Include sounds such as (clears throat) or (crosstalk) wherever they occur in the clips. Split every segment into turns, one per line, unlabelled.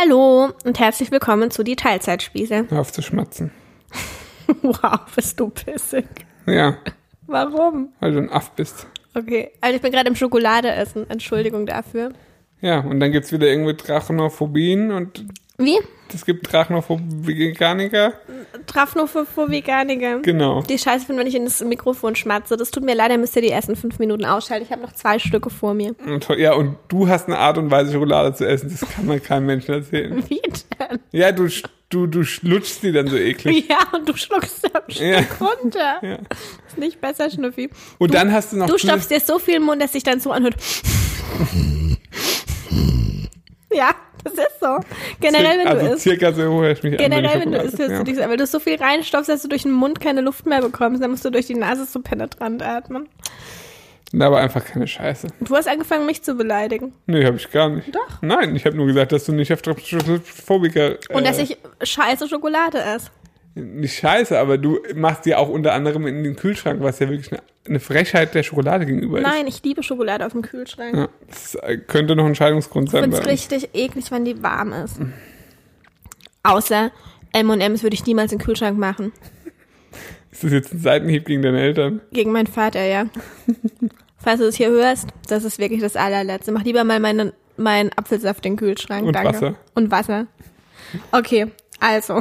Hallo und herzlich willkommen zu die Teilzeitspieße.
Hör auf zu schmatzen. (laughs)
Wow, bist du pissig.
Ja,
Warum?
weil du ein Aff bist.
Okay, also ich bin gerade im Schokolade essen. Entschuldigung dafür.
Ja, und dann gibt's wieder irgendwie Drachnophobien und
Wie?
es gibt Drachnophobikaniker.
Trafnophobikaniker.
Genau.
Die Scheiße finden, wenn ich in das Mikrofon schmatze. Das tut mir leid, ihr müsst ihr die ersten fünf Minuten ausschalten. Ich habe noch zwei Stücke vor mir.
Und, ja, und du hast eine Art und Weise, Schokolade zu essen. Das kann man keinem Menschen erzählen. (laughs)
Wie denn?
Ja, du, du, du lutschst die dann so eklig. (laughs)
Ja, und du schluckst am Stück
Ja.
runter. (laughs)
Ja.
Ist nicht besser, Schnüffi.
Und dann hast du noch
Du stopfst dir so viel im Mund, dass sich dann so anhört. Ja, das ist so. Generell, wenn
also
du isst.
circa so höre ich mich
Generell, wenn du isst, hörst du dich weil du so viel reinstopfst, dass du durch den Mund keine Luft mehr bekommst, dann musst du durch die Nase so penetrant atmen.
ja. Aber einfach keine Scheiße.
Du hast angefangen, mich zu beleidigen.
Nee, habe ich gar nicht.
Doch.
Nein, ich habe nur gesagt, dass du nicht auf.
Und
äh,
dass ich scheiße Schokolade esse.
Nicht scheiße, aber du machst die auch unter anderem in den Kühlschrank, was ja wirklich eine, eine Frechheit der Schokolade gegenüber ist.
Nein, ich liebe Schokolade auf dem Kühlschrank.
Ja, das könnte noch ein Scheidungsgrund
Ich
sein.
finde
bei
es richtig eklig, wenn die warm ist. Außer M&M's würde ich niemals in den Kühlschrank machen.
Ist das jetzt ein Seitenhieb gegen deine Eltern?
Gegen meinen Vater, ja. Falls du es hier hörst, das ist wirklich das allerletzte. Mach lieber mal meinen, meinen Apfelsaft in den Kühlschrank.
Und
danke.
Wasser.
Und Wasser. Okay, also.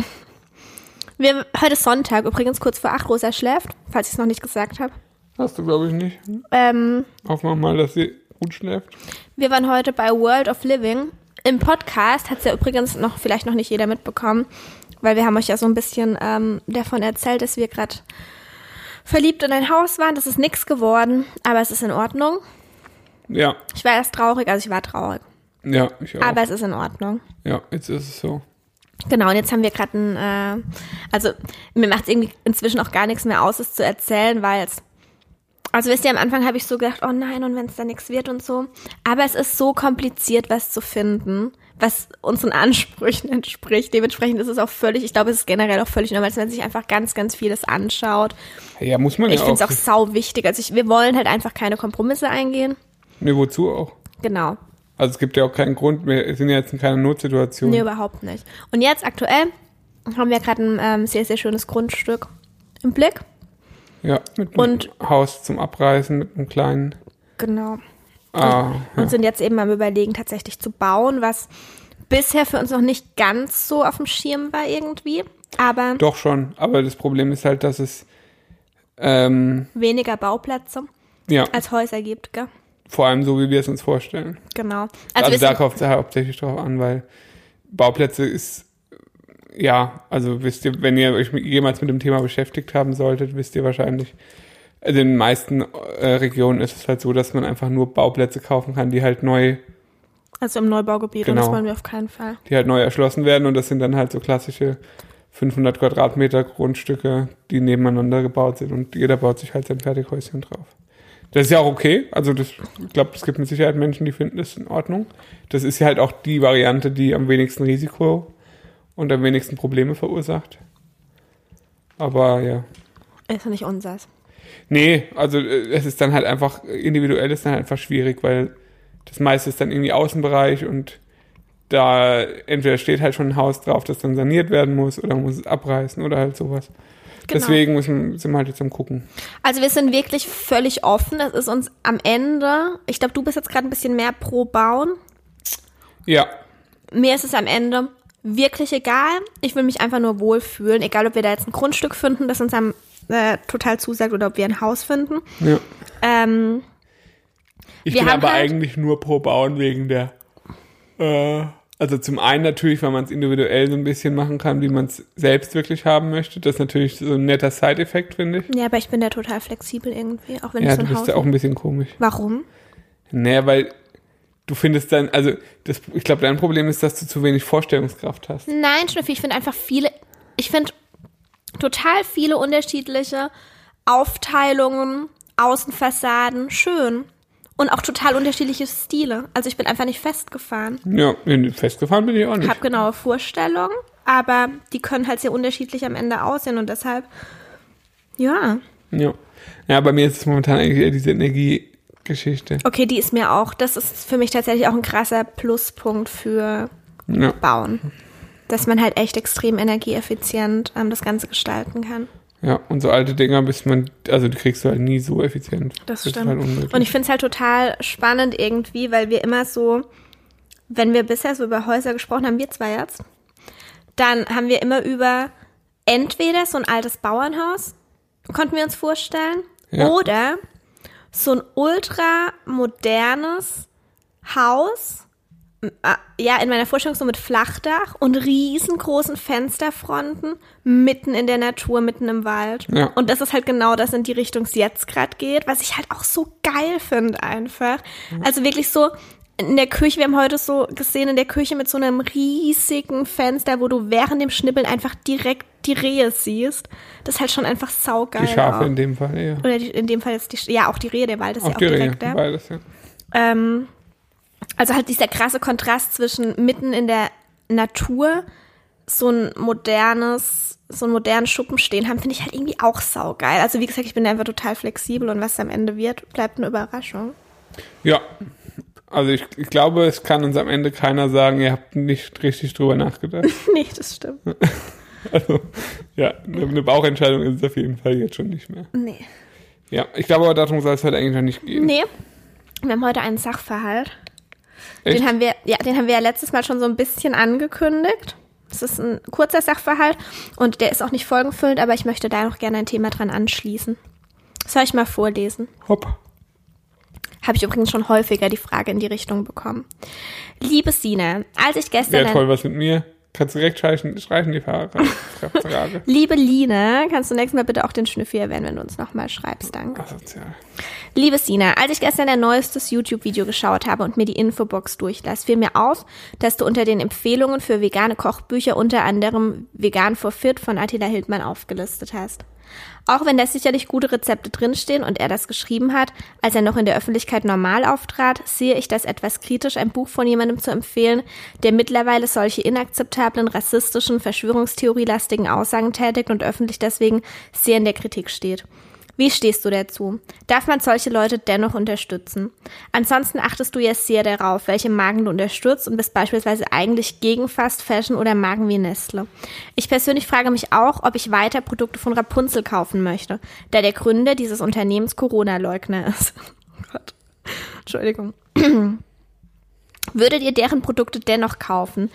Wir, heute ist Sonntag, übrigens kurz vor acht. Rosa schläft, falls ich es noch nicht gesagt habe.
Hast du, glaube ich, nicht.
Ähm,
Hoffen wir mal, dass sie gut schläft.
wir waren heute bei World of Living. Im Podcast hat es ja übrigens noch vielleicht noch nicht jeder mitbekommen, weil wir haben euch ja so ein bisschen ähm, davon erzählt, dass wir gerade verliebt in ein Haus waren. Das ist nix geworden, aber es ist in Ordnung.
Ja,
Ich war erst traurig, also ich war traurig.
ja, ich auch.
Aber es ist in Ordnung.
ja, jetzt ist es so.
Genau, und jetzt haben wir gerade ein, äh, also mir macht es irgendwie inzwischen auch gar nichts mehr aus, es zu erzählen, weil es, also wisst ihr, am Anfang habe ich so gedacht, oh nein, und wenn es da nichts wird und so. Aber es ist so kompliziert, was zu finden, was unseren Ansprüchen (laughs) entspricht. Dementsprechend ist es auch völlig, ich glaube, es ist generell auch völlig normal, dass man sich einfach ganz, ganz vieles anschaut.
Ja, muss man
Ich
ja
finde
auch.
es auch sau wichtig. Also ich, wir wollen halt einfach keine Kompromisse eingehen.
Nee, wozu auch?
Genau.
Also es gibt ja auch keinen Grund, wir sind ja jetzt in keiner Notsituation.
Nee, überhaupt nicht. Und jetzt aktuell haben wir gerade ein ähm, sehr, sehr schönes Grundstück im Blick.
Ja, mit
Und-
einem Haus zum Abreißen, mit einem kleinen.
Genau.
Ah,
Und sind jetzt eben am Überlegen, tatsächlich zu bauen, was bisher für uns noch nicht ganz so auf dem Schirm war irgendwie. Aber
doch schon. Aber das Problem ist halt, dass es ähm,
weniger Bauplätze
ja
als Häuser gibt, gell?
vor allem so, wie wir es uns vorstellen.
Genau.
Also,
Also,
da kommt es ja hauptsächlich drauf an, weil Bauplätze ist, ja, also wisst ihr, wenn ihr euch jemals mit dem Thema beschäftigt haben solltet, wisst ihr wahrscheinlich, also in den meisten äh, Regionen ist es halt so, dass man einfach nur Bauplätze kaufen kann, die halt neu,
also im Neubaugebiet und das
Genau.
wollen wir auf keinen Fall.
die halt neu erschlossen werden und das sind dann halt so klassische 500 Quadratmeter Grundstücke, die nebeneinander gebaut sind und jeder baut sich halt sein Fertighäuschen drauf. Das ist ja auch okay. Also das, ich glaube, es gibt mit Sicherheit Menschen, die finden das in Ordnung. Das ist ja halt auch die Variante, die am wenigsten Risiko und am wenigsten Probleme verursacht. Aber ja.
Ist ja nicht unseres.
Nee, also äh, es ist dann halt einfach, individuell ist dann halt einfach schwierig, weil das meiste ist dann irgendwie Außenbereich und da entweder steht halt schon ein Haus drauf, das dann saniert werden muss oder muss es abreißen oder halt sowas.
Genau.
Deswegen müssen, sind wir halt jetzt am gucken.
Also wir sind wirklich völlig offen. Es ist uns am Ende, ich glaube, du bist jetzt gerade ein bisschen mehr pro Bauen.
Ja,
Mir ist es am Ende wirklich egal. Ich will mich einfach nur wohlfühlen, egal ob wir da jetzt ein Grundstück finden, das uns am, äh, total zusagt oder ob wir ein Haus finden.
ja.
Ähm,
Ich bin aber
halt-
eigentlich nur pro Bauen wegen der, äh, also zum einen natürlich, weil man es individuell so ein bisschen machen kann, wie man es selbst wirklich haben möchte. Das ist natürlich so ein netter Side-Effekt, finde ich.
ja, aber ich bin da total flexibel irgendwie, auch wenn
Ja,
ich so
du
ein
bist
Haus
ja auch ein bisschen komisch.
Warum?
Naja, weil du findest dann, also das, ich glaube, dein Problem ist, dass du zu wenig Vorstellungskraft hast.
Nein, Schnüffi, ich finde einfach viele, ich finde total viele unterschiedliche Aufteilungen, Außenfassaden schön. Und auch total unterschiedliche Stile. Also ich bin einfach nicht festgefahren.
Ja, festgefahren bin ich auch nicht.
habe genaue Vorstellungen, aber die können halt sehr unterschiedlich am Ende aussehen und deshalb, ja.
Ja. ja, bei mir ist es momentan eigentlich eher diese Energiegeschichte.
Okay, die ist mir auch, das ist für mich tatsächlich auch ein krasser Pluspunkt für
Ja.
bauen. Dass man halt echt extrem energieeffizient ähm, das Ganze gestalten kann.
Ja, und so alte Dinger, bis man, also die kriegst du halt nie so effizient.
Das
ist
stimmt.
halt.
Und ich finde es halt total spannend irgendwie, weil wir immer so, wenn wir bisher so über Häuser gesprochen haben, wir zwei jetzt, dann haben wir immer über entweder so ein altes Bauernhaus, konnten wir uns vorstellen,
Ja.
oder so ein ultra modernes Haus, ah, ja, in meiner Vorstellung so mit Flachdach und riesengroßen Fensterfronten mitten in der Natur, mitten im Wald.
Ja.
Und das ist halt genau das in die Richtung, es jetzt gerade geht, was ich halt auch so geil finde einfach. Also wirklich so in der Küche, wir haben heute so gesehen, in der Küche mit so einem riesigen Fenster, wo du während dem Schnippeln einfach direkt die Rehe siehst. Das ist halt schon einfach saugeil.
die Schafe
auch.
in dem Fall eher.
Oder die, in dem Fall jetzt die, ja, auch die Rehe, der Wald ist
Auch
ja auch
die Rehe,
direkt da.
beides, ja.
Ähm, also halt dieser krasse Kontrast zwischen mitten in der Natur so ein modernes, so einen modernen Schuppen stehen haben, finde ich halt irgendwie auch saugeil. Also wie gesagt, ich bin einfach total flexibel und was am Ende wird, bleibt eine Überraschung.
Ja. Also ich, ich glaube, es kann uns am Ende keiner sagen, ihr habt nicht richtig drüber nachgedacht. (laughs)
nee, das stimmt. (laughs)
Also, ja, eine, eine Bauchentscheidung ist es auf jeden Fall jetzt schon nicht mehr.
Nee.
Ja, ich glaube aber darum soll es halt eigentlich noch nicht gehen.
Nee. Wir haben heute einen Sachverhalt.
Echt?
Den haben wir, ja, den haben wir ja letztes Mal schon so ein bisschen angekündigt. Das ist ein kurzer Sachverhalt und der ist auch nicht folgenfüllend, aber ich möchte da noch gerne ein Thema dran anschließen. Soll ich mal vorlesen?
Hopp.
Habe ich übrigens schon häufiger die Frage in die Richtung bekommen. Liebe Sina, als ich gestern
Wäre toll, was mit mir. Kannst du direkt streichen, streichen die Frage. Frage. (laughs)
Liebe Line, kannst du nächstes Mal bitte auch den Schnüffi erwähnen, wenn du uns nochmal schreibst, danke.
Asozial.
Liebe Sina, als ich gestern dein neuestes YouTube-Video geschaut habe und mir die Infobox durchlas, fiel mir auf, dass du unter den Empfehlungen für vegane Kochbücher unter anderem Vegan for Fit von Attila Hildmann aufgelistet hast. Auch wenn da sicherlich gute Rezepte drinstehen und er das geschrieben hat, als er noch in der Öffentlichkeit normal auftrat, sehe ich das etwas kritisch, ein Buch von jemandem zu empfehlen, der mittlerweile solche inakzeptablen, rassistischen, verschwörungstheorielastigen Aussagen tätigt und öffentlich deswegen sehr in der Kritik steht. Wie stehst du dazu? Darf man solche Leute dennoch unterstützen? Ansonsten achtest du ja sehr darauf, welche Marken du unterstützt und bist beispielsweise eigentlich gegen Fast Fashion oder Marken wie Nestle. Ich persönlich frage mich auch, ob ich weiter Produkte von Rapunzel kaufen möchte, da der Gründer dieses Unternehmens Corona-Leugner ist. (laughs) Oh Gott. Entschuldigung. (clears throat) Würdet ihr deren Produkte dennoch kaufen?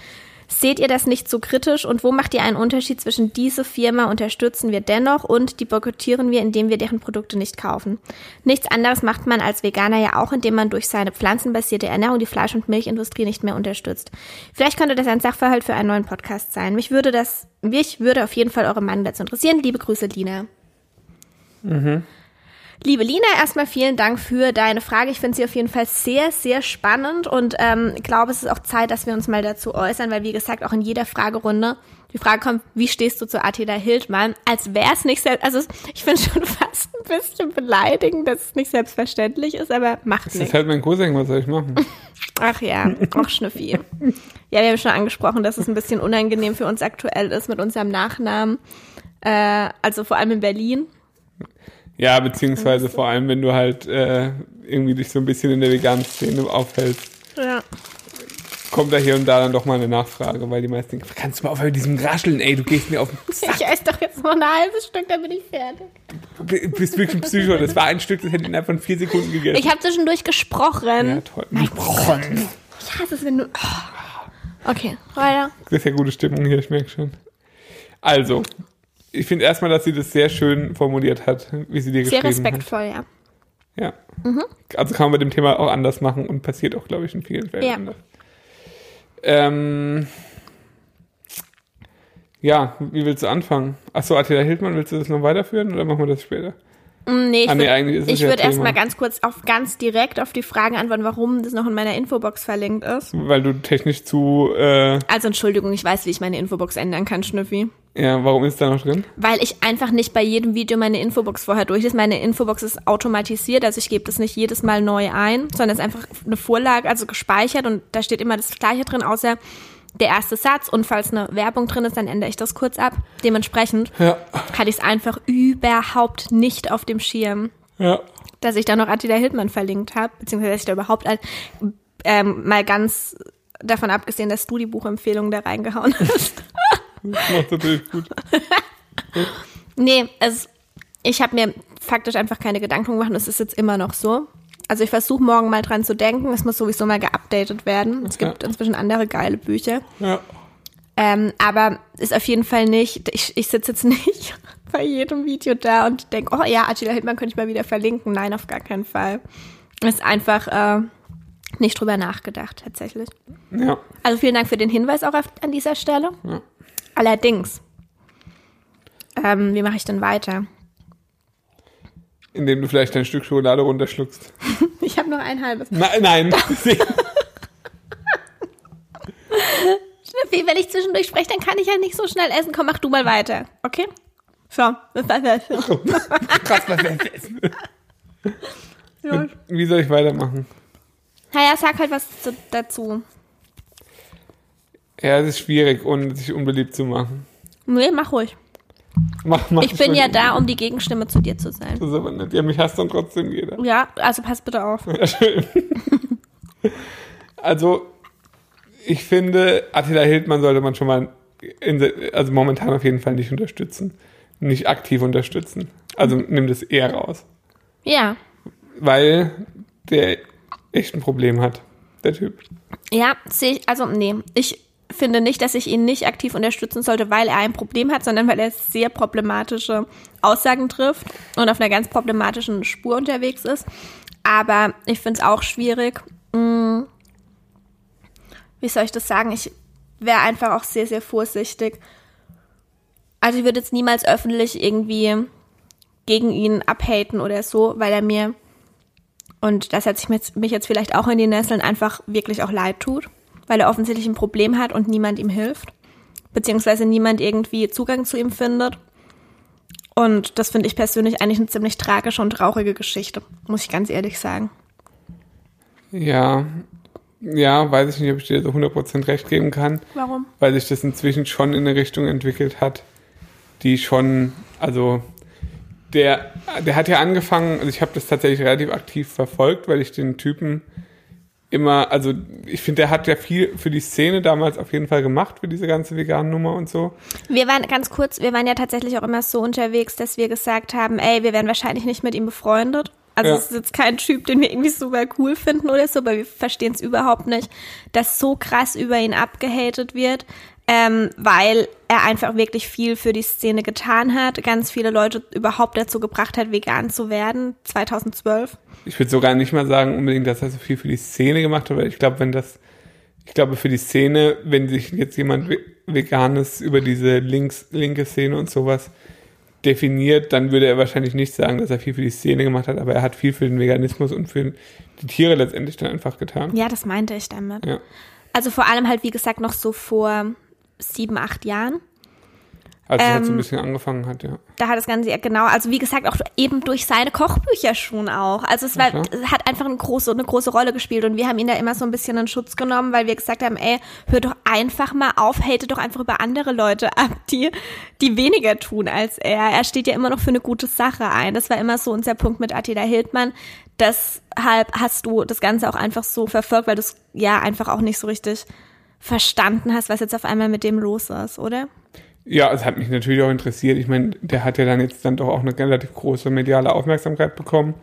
Seht ihr das nicht so kritisch und wo macht ihr einen Unterschied zwischen diese Firma unterstützen wir dennoch und die boykottieren wir, indem wir deren Produkte nicht kaufen? Nichts anderes macht man als Veganer ja auch, indem man durch seine pflanzenbasierte Ernährung die Fleisch- und Milchindustrie nicht mehr unterstützt. Vielleicht könnte das ein Sachverhalt für einen neuen Podcast sein. Mich würde das, mich würde auf jeden Fall eure Meinung dazu interessieren. Liebe Grüße, Lina. Liebe Lina, erstmal vielen Dank für deine Frage. Ich finde sie auf jeden Fall sehr, sehr spannend und ähm, glaube, es ist auch Zeit, dass wir uns mal dazu äußern, weil wie gesagt, auch in jeder Fragerunde die Frage kommt, wie stehst du zu Attila Hildmann? Als wäre es nicht selbst, also ich finde schon (laughs) fast ein bisschen beleidigend, dass es nicht selbstverständlich ist, aber macht
Das
nichts.
ist halt mein Cousin, was soll ich machen? (laughs)
Ach ja, auch Schnüffi. Ja, wir haben schon angesprochen, dass es ein bisschen unangenehm für uns aktuell ist mit unserem Nachnamen. Äh, also vor allem in Berlin.
Ja, beziehungsweise vor allem, wenn du halt äh, irgendwie dich so ein bisschen in der veganen Szene aufhältst,
Ja.
kommt da hier und da dann doch mal eine Nachfrage, weil die meisten denken, kannst du mal aufhören mit diesem Rascheln, ey, du gehst mir auf den (laughs) Sack,
Ich esse doch jetzt noch ein halbes Stück, dann bin ich fertig.
du bist wirklich ein Psycho. Das war ein Stück, das hätte ich innerhalb von vier Sekunden gegessen.
Ich habe zwischendurch gesprochen.
ja, toll.
Ich hasse es, wenn du. Oh. Okay, weiter.
Das ist ja gute Stimmung hier, ich merke schon. Also, ich finde erstmal, dass sie das sehr schön formuliert hat, wie sie dir
Sehr
geschrieben
respektvoll, ja.
hat. Ja. Also kann man mit dem Thema auch anders machen und passiert auch, glaube ich, in vielen Fällen
Ja.
anders. Ähm, ja, wie willst du anfangen? Achso, Attila Hildmann, willst du das noch weiterführen oder machen wir das später?
Mm, Nee, ich
Ah, nee,
würd- ich
ja
würde
Thema.
erstmal ganz kurz auf ganz direkt auf die Fragen antworten, warum das noch in meiner Infobox verlinkt ist.
Weil du technisch zu, äh,
Also Entschuldigung, ich weiß, wie ich meine Infobox ändern kann, Schnüffi.
Ja, warum ist da noch drin?
Weil ich einfach nicht bei jedem Video meine Infobox vorher durchlese. Meine Infobox ist automatisiert, also ich gebe das nicht jedes Mal neu ein, sondern es ist einfach eine Vorlage, also gespeichert und da steht immer das Gleiche drin, außer der erste Satz und falls eine Werbung drin ist, dann ändere ich das kurz ab. Dementsprechend
Ja,
hatte ich es einfach überhaupt nicht auf dem Schirm,
ja.
dass ich da noch Attila Hildmann verlinkt habe, beziehungsweise dass ich da überhaupt ähm, mal ganz davon abgesehen, dass du die Buchempfehlung da reingehauen (laughs) hast.
Das macht natürlich gut. (laughs)
nee, es, ich habe mir faktisch einfach keine Gedanken gemacht. Es ist jetzt immer noch so. Also ich versuche morgen mal dran zu denken. Es muss sowieso mal geupdatet werden. Es gibt
Ja.
inzwischen andere geile Bücher.
Ja.
Ähm, aber ist auf jeden Fall nicht, ich, ich sitze jetzt (laughs) nicht bei jedem Video da und denke, oh ja, Attila Hildmann könnte ich mal wieder verlinken. Nein, auf gar keinen Fall. Ist einfach äh, nicht drüber nachgedacht, tatsächlich.
Ja.
Also vielen Dank für den Hinweis auch auf, an dieser Stelle.
Ja.
Allerdings, ähm, wie mache ich denn weiter?
Indem du vielleicht ein Stück Schokolade runterschluckst. (laughs)
Ich habe noch ein halbes.
Nein, (laughs) nein.
Schnüffi, wenn ich zwischendurch spreche, dann kann ich ja nicht so schnell essen. Komm, mach du mal weiter, okay? So. (laughs)
Krass, was das?
Ja.
Wie soll ich weitermachen?
Naja, sag halt was zu, dazu.
Ja, es ist schwierig, ohne sich unbeliebt zu machen.
Nee, mach ruhig.
Mach, mach
Ich bin ja da, um die Gegenstimme zu dir zu sein.
Das ist aber nett. Ja, mich hasst dann trotzdem jeder.
Ja, also pass bitte auf.
Ja, schön. (laughs) also, ich finde, Attila Hildmann sollte man schon mal, in, also momentan auf jeden Fall nicht unterstützen. Nicht aktiv unterstützen. Also nimm das eher raus.
Ja.
Weil der echt ein Problem hat, der Typ.
Ja, sehe ich, also nee, ich finde nicht, dass ich ihn nicht aktiv unterstützen sollte, weil er ein Problem hat, sondern weil er sehr problematische Aussagen trifft und auf einer ganz problematischen Spur unterwegs ist. Aber ich finde es auch schwierig. mh, Wie soll ich das sagen? Ich wäre einfach auch sehr, sehr vorsichtig. Also ich würde jetzt niemals öffentlich irgendwie gegen ihn abhaten oder so, weil er mir und das setze ich mich- mich jetzt vielleicht auch in die Nesseln, einfach wirklich auch leid tut, weil er offensichtlich ein Problem hat und niemand ihm hilft, beziehungsweise niemand irgendwie Zugang zu ihm findet. Und das finde ich persönlich eigentlich eine ziemlich tragische und traurige Geschichte, muss ich ganz ehrlich sagen.
Ja, ja, weiß ich nicht, ob ich dir so 100% recht geben kann.
Warum?
weil sich das inzwischen schon in eine Richtung entwickelt hat, die schon, also der, der hat ja angefangen, also ich habe das tatsächlich relativ aktiv verfolgt, weil ich den Typen immer, also ich finde, der hat ja viel für die Szene damals auf jeden Fall gemacht, für diese ganze veganen Nummer und so.
Wir waren ganz kurz, wir waren ja tatsächlich auch immer so unterwegs, dass wir gesagt haben, ey, wir wären wahrscheinlich nicht mit ihm befreundet. Also
Ja.
es ist jetzt kein Typ, den wir irgendwie super cool finden oder so, aber wir verstehen es überhaupt nicht, dass so krass über ihn abgehatet wird, ähm, weil er einfach wirklich viel für die Szene getan hat, ganz viele Leute überhaupt dazu gebracht hat, vegan zu werden, 2012.
Ich würde sogar nicht mal sagen unbedingt, dass er so viel für die Szene gemacht hat, weil ich glaube, wenn das, ich glaube für die Szene, wenn sich jetzt jemand ve- Veganes über diese links, linke Szene und sowas definiert, dann würde er wahrscheinlich nicht sagen, dass er viel für die Szene gemacht hat, aber er hat viel für den Veganismus und für die Tiere letztendlich dann einfach getan.
Ja, das meinte ich damit.
Ja.
Also vor allem halt, wie gesagt, noch so vor sieben, acht Jahren.
Als es halt so
Ähm,
ein bisschen angefangen hat, ja.
da hat das Ganze ja genau, also wie gesagt, auch eben durch seine Kochbücher schon auch. Also es war, es hat einfach eine große, eine große Rolle gespielt und wir haben ihn da immer so ein bisschen in Schutz genommen, weil wir gesagt haben, ey, hör doch einfach mal auf, hate doch einfach über andere Leute (laughs) ab, die, die weniger tun als er. Er steht ja immer noch für eine gute Sache ein. Das war immer so unser Punkt mit Attila Hildmann. Deshalb hast du das Ganze auch einfach so verfolgt, weil du es ja einfach auch nicht so richtig verstanden hast, was jetzt auf einmal mit dem los ist, oder?
Ja, es hat mich natürlich auch interessiert. Ich meine, der hat ja dann jetzt dann doch auch eine relativ große mediale Aufmerksamkeit bekommen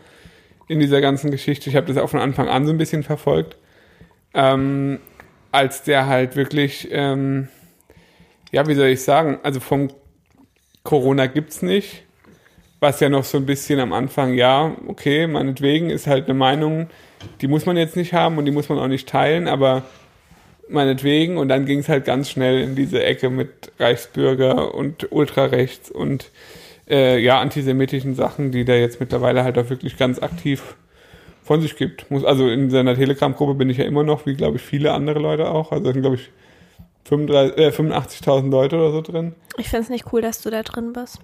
in dieser ganzen Geschichte. Ich habe das auch von Anfang an so ein bisschen verfolgt. Ähm, als der halt wirklich, ähm, ja, wie soll ich sagen, also vom Corona gibt's nicht, was ja noch so ein bisschen am Anfang, ja, okay, meinetwegen ist halt eine Meinung, die muss man jetzt nicht haben und die muss man auch nicht teilen, aber meinetwegen. Und dann ging es halt ganz schnell in diese Ecke mit Reichsbürger und Ultrarechts und äh, ja, antisemitischen Sachen, die der jetzt mittlerweile halt auch wirklich ganz aktiv von sich gibt. Muss, also in seiner Telegram-Gruppe bin ich ja immer noch, wie glaube ich viele andere Leute auch. Also da sind glaube ich 35 äh, 85.000 Leute oder so drin.
Ich finde es nicht cool, dass du da drin bist.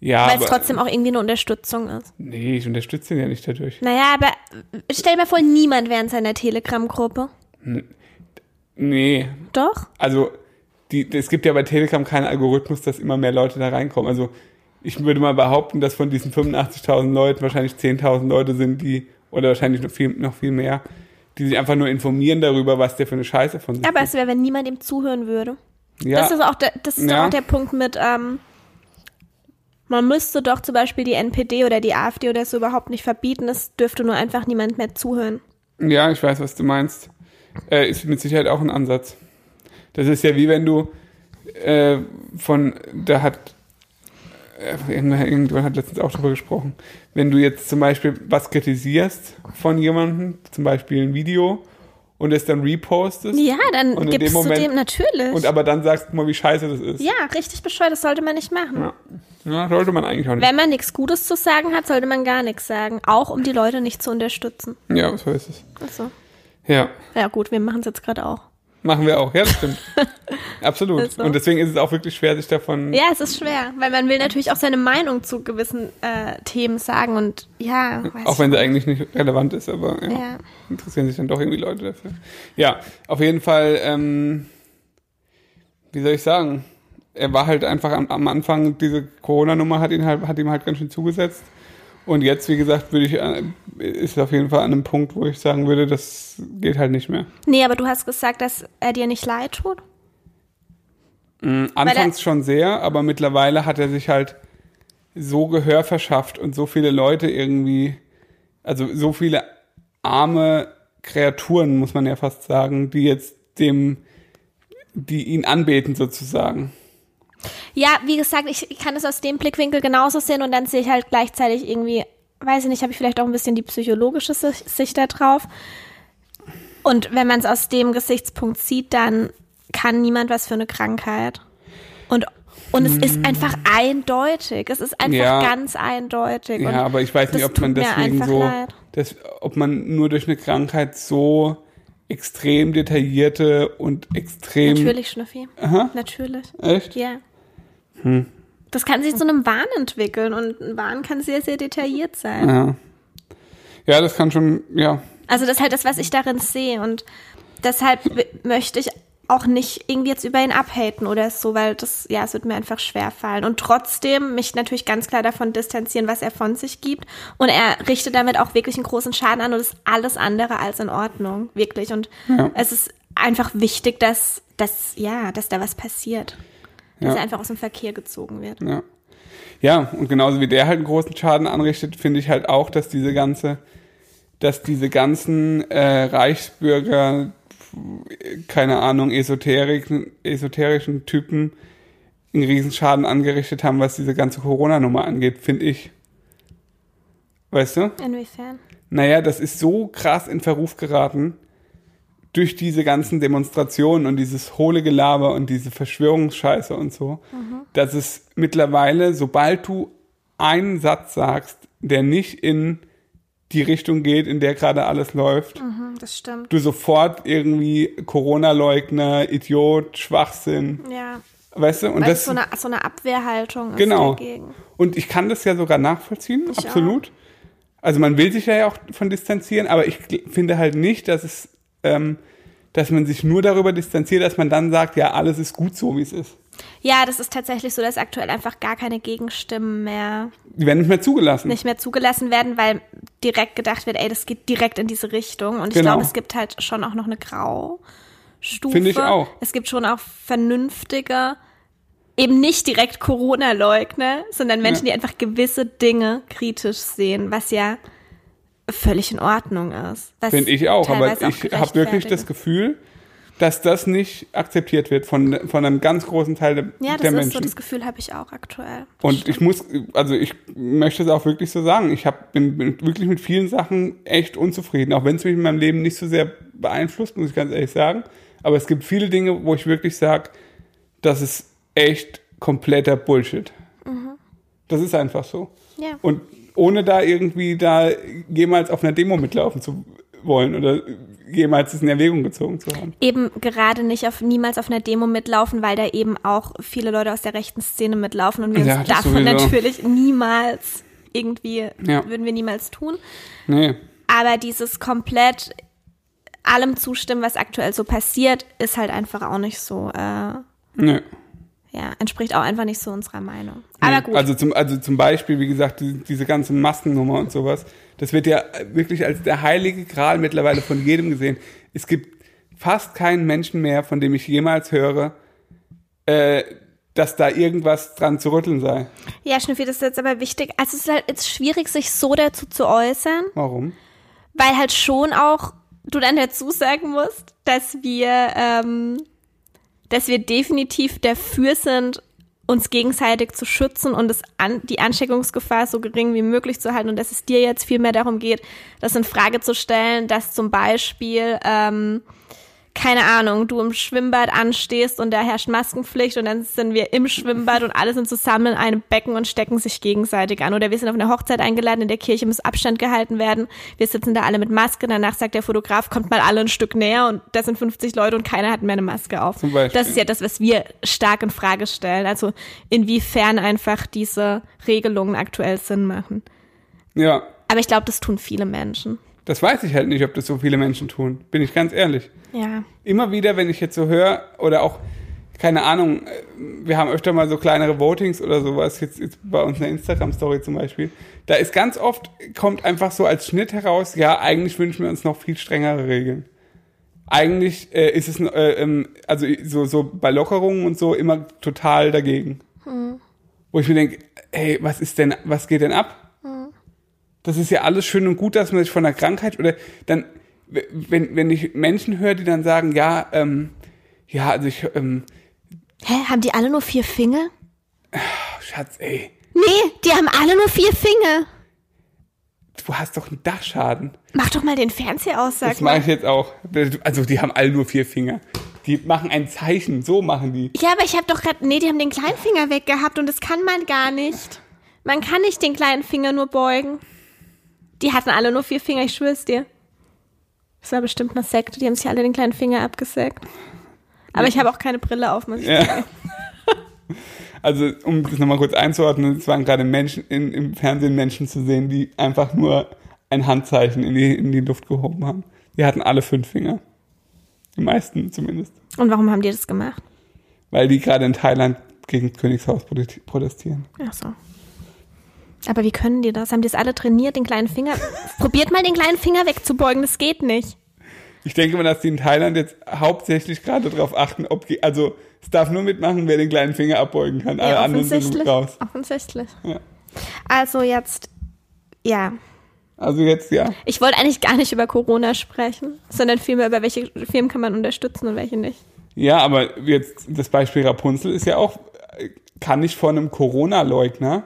Ja,
Weil es trotzdem auch irgendwie eine Unterstützung ist.
nee, ich unterstütze ihn ja nicht dadurch.
Naja, aber stell dir mal vor, niemand wäre in seiner Telegram-Gruppe.
Nee,
Doch?
also die, es gibt ja bei Telegram keinen Algorithmus, dass immer mehr Leute da reinkommen. Also ich würde mal behaupten, dass von diesen 85.000 Leuten wahrscheinlich 10.000 Leute sind, die, oder wahrscheinlich noch viel, noch viel mehr, die sich einfach nur informieren darüber, was der für eine Scheiße von sich
Aber
gibt.
es wäre, wenn niemand ihm zuhören würde.
Ja,
Das ist auch der, das ist
Ja.
auch der Punkt mit, ähm, man müsste doch zum Beispiel die NPD oder die AfD oder so überhaupt nicht verbieten. Es dürfte nur einfach niemand mehr zuhören.
ja, ich weiß, was du meinst. Äh, ist mit Sicherheit auch ein Ansatz. Das ist ja wie wenn du äh, von, da hat, äh, irgendjemand hat letztens auch darüber gesprochen, wenn du jetzt zum Beispiel was kritisierst von jemandem, zum Beispiel ein Video, und es dann repostest,
Ja, dann gibst
dem
du
Moment-
dem natürlich.
und aber dann sagst du mal, wie scheiße das ist.
ja, richtig bescheuert, das sollte man nicht machen.
Ja. Ja, sollte man eigentlich auch nicht.
Wenn man nichts Gutes zu sagen hat, sollte man gar nichts sagen. Auch um die Leute nicht zu unterstützen.
Ja, so ist es.
Achso.
Ja,
Ja gut, wir machen es jetzt gerade auch.
machen wir auch. Ja, das stimmt. (laughs) Absolut.
Ist so.
Und deswegen ist es auch wirklich schwer, sich davon.
Ja, es ist schwer, weil man will natürlich auch seine Meinung zu gewissen äh, Themen sagen und ja, weiß
Auch wenn sie eigentlich nicht relevant ist, aber ja,
Ja.
interessieren sich dann doch irgendwie Leute dafür. Ja, auf jeden Fall, ähm, wie soll ich sagen? Er war halt einfach am, am Anfang, diese Corona-Nummer hat ihn halt, hat ihm halt ganz schön zugesetzt. Und jetzt, wie gesagt, würde ich, äh, ist auf jeden Fall an einem Punkt, wo ich sagen würde, das geht halt nicht mehr.
Nee, aber du hast gesagt, dass er dir nicht leid tut.
Mm, Anfangs schon sehr, aber mittlerweile hat er sich halt so Gehör verschafft und so viele Leute irgendwie, also so viele arme Kreaturen, muss man ja fast sagen, die jetzt dem, die ihn anbeten sozusagen.
Ja, wie gesagt, ich, kann es aus dem Blickwinkel genauso sehen und dann sehe ich halt gleichzeitig irgendwie, weiß ich nicht, habe ich vielleicht auch ein bisschen die psychologische Sich- Sicht da drauf. Und wenn man es aus dem Gesichtspunkt sieht, dann kann niemand was für eine Krankheit. Und, und es ist einfach eindeutig. Es ist einfach
Ja.
ganz eindeutig.
Ja,
und
aber ich weiß nicht, ob man deswegen so, das, ob man nur durch eine Krankheit so extrem detaillierte und extrem.
Natürlich, Schnüffi.
Aha,
Natürlich.
echt?
Ja. Das kann sich zu einem Wahn entwickeln und ein Wahn kann sehr, sehr detailliert sein.
Ja. Ja, das kann schon, ja,
Also das ist halt das, was ich darin sehe und deshalb möchte ich auch nicht irgendwie jetzt über ihn abhaten oder so, weil das, ja, es wird mir einfach schwer fallen. Und trotzdem mich natürlich ganz klar davon distanzieren, was er von sich gibt. Und er richtet damit auch wirklich einen großen Schaden an und ist alles andere als in Ordnung. Wirklich. Und
Ja.
es ist einfach wichtig, dass, dass, ja, dass da was passiert. Dass
Ja.
er einfach aus dem Verkehr gezogen wird.
Ja. Ja, und genauso wie der halt einen großen Schaden anrichtet, finde ich halt auch, dass diese ganze, dass diese ganzen äh, Reichsbürger, keine Ahnung, Esoterik, esoterischen Typen einen Riesenschaden angerichtet haben, was diese ganze Corona-Nummer angeht, finde ich. Weißt du?
Inwiefern?
Naja, das ist so krass in Verruf geraten durch diese ganzen Demonstrationen und dieses hohle Gelaber und diese Verschwörungsscheiße und so, dass es mittlerweile, sobald du einen Satz sagst, der nicht in die Richtung geht, in der gerade alles läuft,
Mhm, das stimmt.
du sofort irgendwie Corona-Leugner, Idiot, Schwachsinn,
Ja.
weißt du? Und
Weil
das
so eine, so eine Abwehrhaltung ist
Genau.
dagegen.
Und ich kann das ja sogar nachvollziehen,
Ich
absolut. Also man will sich ja auch von distanzieren, aber ich finde halt nicht, dass es, ähm, dass man sich nur darüber distanziert, dass man dann sagt, ja, alles ist gut so, wie es ist.
Ja, das ist tatsächlich so, dass aktuell einfach gar keine Gegenstimmen mehr
Die werden nicht mehr zugelassen.
nicht mehr zugelassen werden, weil direkt gedacht wird, ey, das geht direkt in diese Richtung. Und ich
Genau.
glaube, es gibt halt schon auch noch eine Graustufe.
Finde ich auch.
Es gibt schon auch vernünftige, eben nicht direkt Corona-Leugner, sondern Menschen, die einfach gewisse Dinge kritisch sehen, was ja völlig in Ordnung ist.
Finde ich auch, aber ich habe wirklich das. Gefühl, dass das nicht akzeptiert wird von, von einem ganz großen Teil der,
Ja,
der
das ist
Menschen.
so, das Gefühl habe ich auch aktuell.
Und ich muss, also ich möchte es auch wirklich so sagen, ich hab, bin, bin wirklich mit vielen Sachen echt unzufrieden, auch wenn es mich in meinem Leben nicht so sehr beeinflusst, muss ich ganz ehrlich sagen. Aber es gibt viele Dinge, wo ich wirklich sage, das ist echt kompletter Bullshit. Das ist einfach so.
Ja.
Und ohne da irgendwie da jemals auf einer Demo mitlaufen zu wollen oder jemals es in Erwägung gezogen zu haben.
eben gerade nicht auf niemals auf einer Demo mitlaufen, weil da eben auch viele Leute aus der rechten Szene mitlaufen und wir
Ja,
uns
das
davon
sowieso.
natürlich niemals irgendwie
Ja.
würden wir niemals tun.
Nee.
Aber dieses komplett allem zustimmen, was aktuell so passiert, ist halt einfach auch nicht so äh,
Nee.
Ja, entspricht auch einfach nicht so unserer Meinung. Aber gut.
Also zum, also zum Beispiel, wie gesagt, die, diese ganze Maskennummer und sowas, das wird ja wirklich als der heilige Gral mittlerweile von jedem gesehen. Es gibt fast keinen Menschen mehr, von dem ich jemals höre, äh, dass da irgendwas dran zu rütteln sei.
ja, Schnüffi, das ist jetzt aber wichtig. Also es ist halt jetzt schwierig, sich so dazu zu äußern,
Warum?
weil halt schon auch du dann dazu sagen musst, dass wir, ähm, dass wir definitiv dafür sind, uns gegenseitig zu schützen und das an, die Ansteckungsgefahr so gering wie möglich zu halten und dass es dir jetzt viel mehr darum geht, das in Frage zu stellen, dass zum Beispiel ähm, keine Ahnung, du im Schwimmbad anstehst und da herrscht Maskenpflicht und dann sind wir im Schwimmbad und alle sind zusammen in einem Becken und stecken sich gegenseitig an. Oder wir sind auf eine Hochzeit eingeladen, in der Kirche muss Abstand gehalten werden. Wir sitzen da alle mit Maske, danach sagt der Fotograf, kommt mal alle ein Stück näher und da sind 50 Leute und keiner hat mehr eine Maske auf.
Zum Beispiel.
Das ist ja das, was wir stark in Frage stellen. Also inwiefern einfach diese Regelungen aktuell Sinn machen.
Ja,
Aber ich glaube, das tun viele Menschen.
Das weiß ich halt nicht, ob das so viele Menschen tun. Bin ich ganz ehrlich.
Ja.
Immer wieder, wenn ich jetzt so höre, oder auch, keine Ahnung, äh, wir haben öfter mal so kleinere Votings oder sowas, jetzt, jetzt bei uns in der Instagram-Story zum Beispiel. Da ist ganz oft, kommt einfach so als Schnitt heraus, ja, eigentlich wünschen wir uns noch viel strengere Regeln. Eigentlich äh, ist es, äh, ähm, also so, so bei Lockerungen und so immer total dagegen. Wo ich mir denke, hey, was ist denn, was geht denn ab? Das ist ja alles schön und gut, dass man sich von einer Krankheit oder dann, wenn, wenn ich Menschen höre, die dann sagen, ja, ähm, ja, also ich, ähm,
Hä, haben die alle nur vier Finger?
Schatz, ey,
Nee, die haben alle nur vier Finger.
du hast doch einen Dachschaden.
Mach doch mal den Fernseher aus, sag
Das mache ich jetzt auch. Also die haben alle nur vier Finger. Die machen ein Zeichen, so machen die.
Ja, aber ich habe doch gerade, nee, die haben den kleinen Finger weggehabt und das kann man gar nicht. Man kann nicht den kleinen Finger nur beugen. Die hatten alle nur vier Finger, ich schwör's dir. Das war bestimmt eine Sekte, die haben sich alle den kleinen Finger abgesägt. Aber ich habe auch keine Brille auf, muss ich sagen.
Ja. (laughs) Also, um das nochmal kurz einzuordnen, es waren gerade Menschen in, im Fernsehen Menschen zu sehen, die einfach nur ein Handzeichen in die, in die Luft gehoben haben. Die hatten alle fünf Finger. Die meisten zumindest.
Und warum haben die das gemacht?
Weil die gerade in Thailand gegen Königshaus prote- protestieren.
Ach so. Aber wie können die das? Haben die es alle trainiert, den kleinen Finger? Probiert mal den kleinen Finger wegzubeugen, das geht nicht.
Ich denke mal, dass die in Thailand jetzt hauptsächlich gerade darauf achten, ob die, also es darf nur mitmachen, wer den kleinen Finger abbeugen kann. Alle
Ja,
anderen sind
offensichtlich.
raus.
Offensichtlich.
Ja.
Also jetzt, ja.
Also jetzt ja.
Ich wollte eigentlich gar nicht über Corona sprechen, sondern vielmehr über welche Firmen kann man unterstützen und welche nicht.
Ja, aber jetzt das Beispiel Rapunzel ist ja auch, äh, kann ich von einem Corona-Leugner,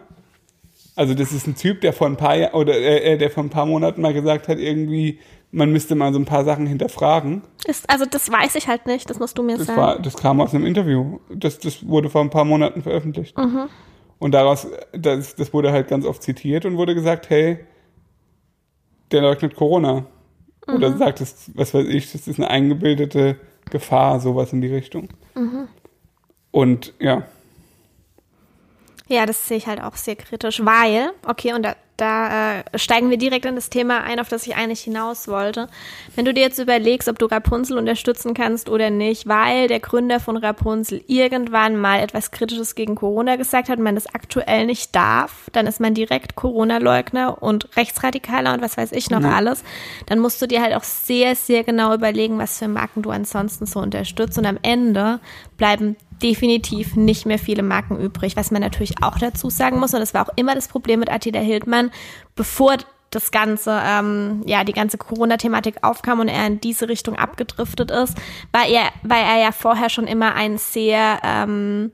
also das ist ein Typ, der vor ein paar Jahr, oder äh, äh, der vor ein paar Monaten mal gesagt hat, irgendwie, man müsste mal so ein paar Sachen hinterfragen.
Ist, also das weiß ich halt nicht, das musst du mir
Das
sagen.
war, das kam aus einem Interview. Das, das wurde vor ein paar Monaten veröffentlicht. Und daraus, das, das wurde halt ganz oft zitiert und wurde gesagt, hey, der leugnet Corona. Oder sagt es, was weiß ich, das ist eine eingebildete Gefahr, sowas in die Richtung. Und ja,
Ja, das sehe ich halt auch sehr kritisch, weil, okay, und da, da äh, steigen wir direkt in das Thema ein, auf das ich eigentlich hinaus wollte. Wenn du dir jetzt überlegst, ob du Rapunzel unterstützen kannst oder nicht, weil der Gründer von Rapunzel irgendwann mal etwas Kritisches gegen Corona gesagt hat und man das aktuell nicht darf, dann ist man direkt Corona-Leugner und Rechtsradikaler und was weiß ich noch alles. Dann musst du dir halt auch sehr, sehr genau überlegen, was für Marken du ansonsten so unterstützt und am Ende bleiben definitiv nicht mehr viele Marken übrig. Was man natürlich auch dazu sagen muss, und das war auch immer das Problem mit Attila Hildmann, bevor das ganze, ähm, ja, die ganze Corona-Thematik aufkam und er in diese Richtung abgedriftet ist, war er, war er ja vorher schon immer ein sehr, ähm,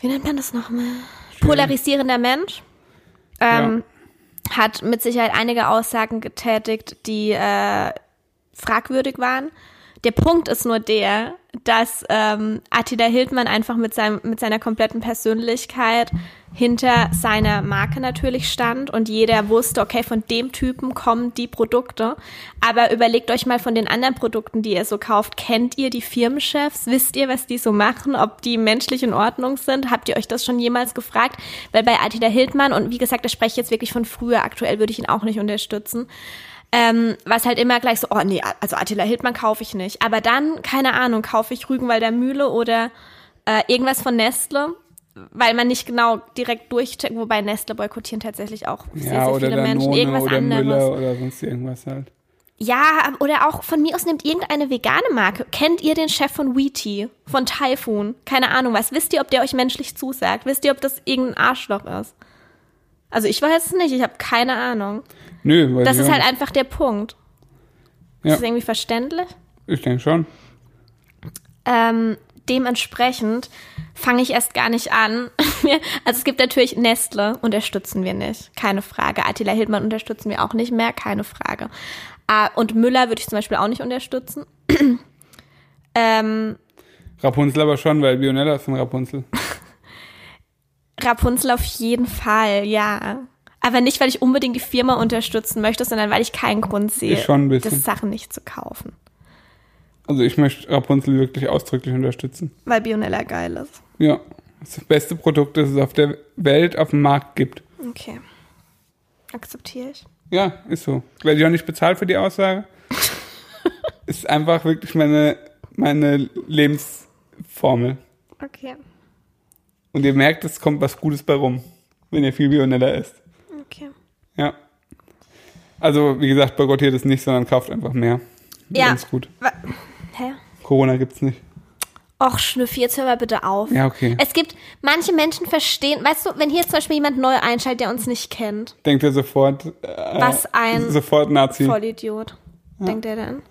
wie nennt man das nochmal? Polarisierender Mensch. Ähm, Hat mit Sicherheit einige Aussagen getätigt, die äh, fragwürdig waren. Der Punkt ist nur der, dass ähm, Attila Hildmann einfach mit, seinem, mit seiner kompletten Persönlichkeit hinter seiner Marke natürlich stand und jeder wusste, okay, von dem Typen kommen die Produkte. Aber überlegt euch mal von den anderen Produkten, die ihr so kauft. Kennt ihr die Firmenchefs? Wisst ihr, was die so machen? Ob die menschlich in Ordnung sind? Habt ihr euch das schon jemals gefragt? Weil bei Attila Hildmann, und wie gesagt, da spreche ich jetzt wirklich von früher, aktuell würde ich ihn auch nicht unterstützen, ähm, was halt immer gleich so, oh nee, also Attila Hildmann kaufe ich nicht. Aber dann, keine Ahnung, kaufe ich Rügenwalder Mühle oder Äh, irgendwas von Nestle, weil man nicht genau direkt durchcheckt, wobei Nestle boykottieren tatsächlich auch sehr,
Ja,
sehr
oder
viele Menschen.
Danone
Irgendwas
oder
anderes.
Müller oder sonst irgendwas halt.
Ja, oder auch von mir aus nimmt irgendeine vegane Marke. Kennt ihr den Chef von Wheatie? Von Typhoon? Keine Ahnung was. Wisst ihr, ob der euch menschlich zusagt? Wisst ihr, ob das irgendein Arschloch ist? Also ich weiß es nicht. Ich habe keine Ahnung.
Nö, weil
Das ist halt einfach der Punkt.
Ja.
Ist das irgendwie verständlich?
Ich denke schon.
Ähm, dementsprechend fange ich erst gar nicht an. (laughs) also es gibt natürlich Nestle, unterstützen wir nicht, keine Frage. Attila Hildmann unterstützen wir auch nicht mehr, keine Frage. Ah, und Müller würde ich zum Beispiel auch nicht unterstützen. (clears throat) ähm,
Rapunzel aber schon, weil Bionella ist von Rapunzel.
Rapunzel auf jeden Fall, ja. Aber nicht, weil ich unbedingt die Firma unterstützen möchte, sondern weil ich keinen Grund sehe, das Sachen nicht zu kaufen.
Also ich möchte Rapunzel wirklich ausdrücklich unterstützen.
Weil Bionella geil ist.
Ja. Das ist das beste Produkt, das es auf der Welt auf dem Markt gibt.
Okay. Akzeptiere ich.
Ja, ist so. Werde ich auch nicht bezahlt für die Aussage. (laughs) ist einfach wirklich meine, meine Lebensformel.
Okay.
Und ihr merkt, es kommt was Gutes bei rum, wenn ihr viel Bionella esst.
Okay.
Ja. Also, wie gesagt, boykottiert es nicht, sondern kauft einfach mehr.
Ja.
Ganz gut.
Wa- Hä?
Corona gibt's nicht.
Och, Schnüffi, jetzt hör mal bitte auf.
Ja, okay.
Es gibt, manche Menschen verstehen, weißt du, wenn hier zum Beispiel jemand neu einschaltet, der uns nicht kennt,
Denkt ihr sofort, äh,
Was ein
sofort Nazi.
Vollidiot, denkt er dann?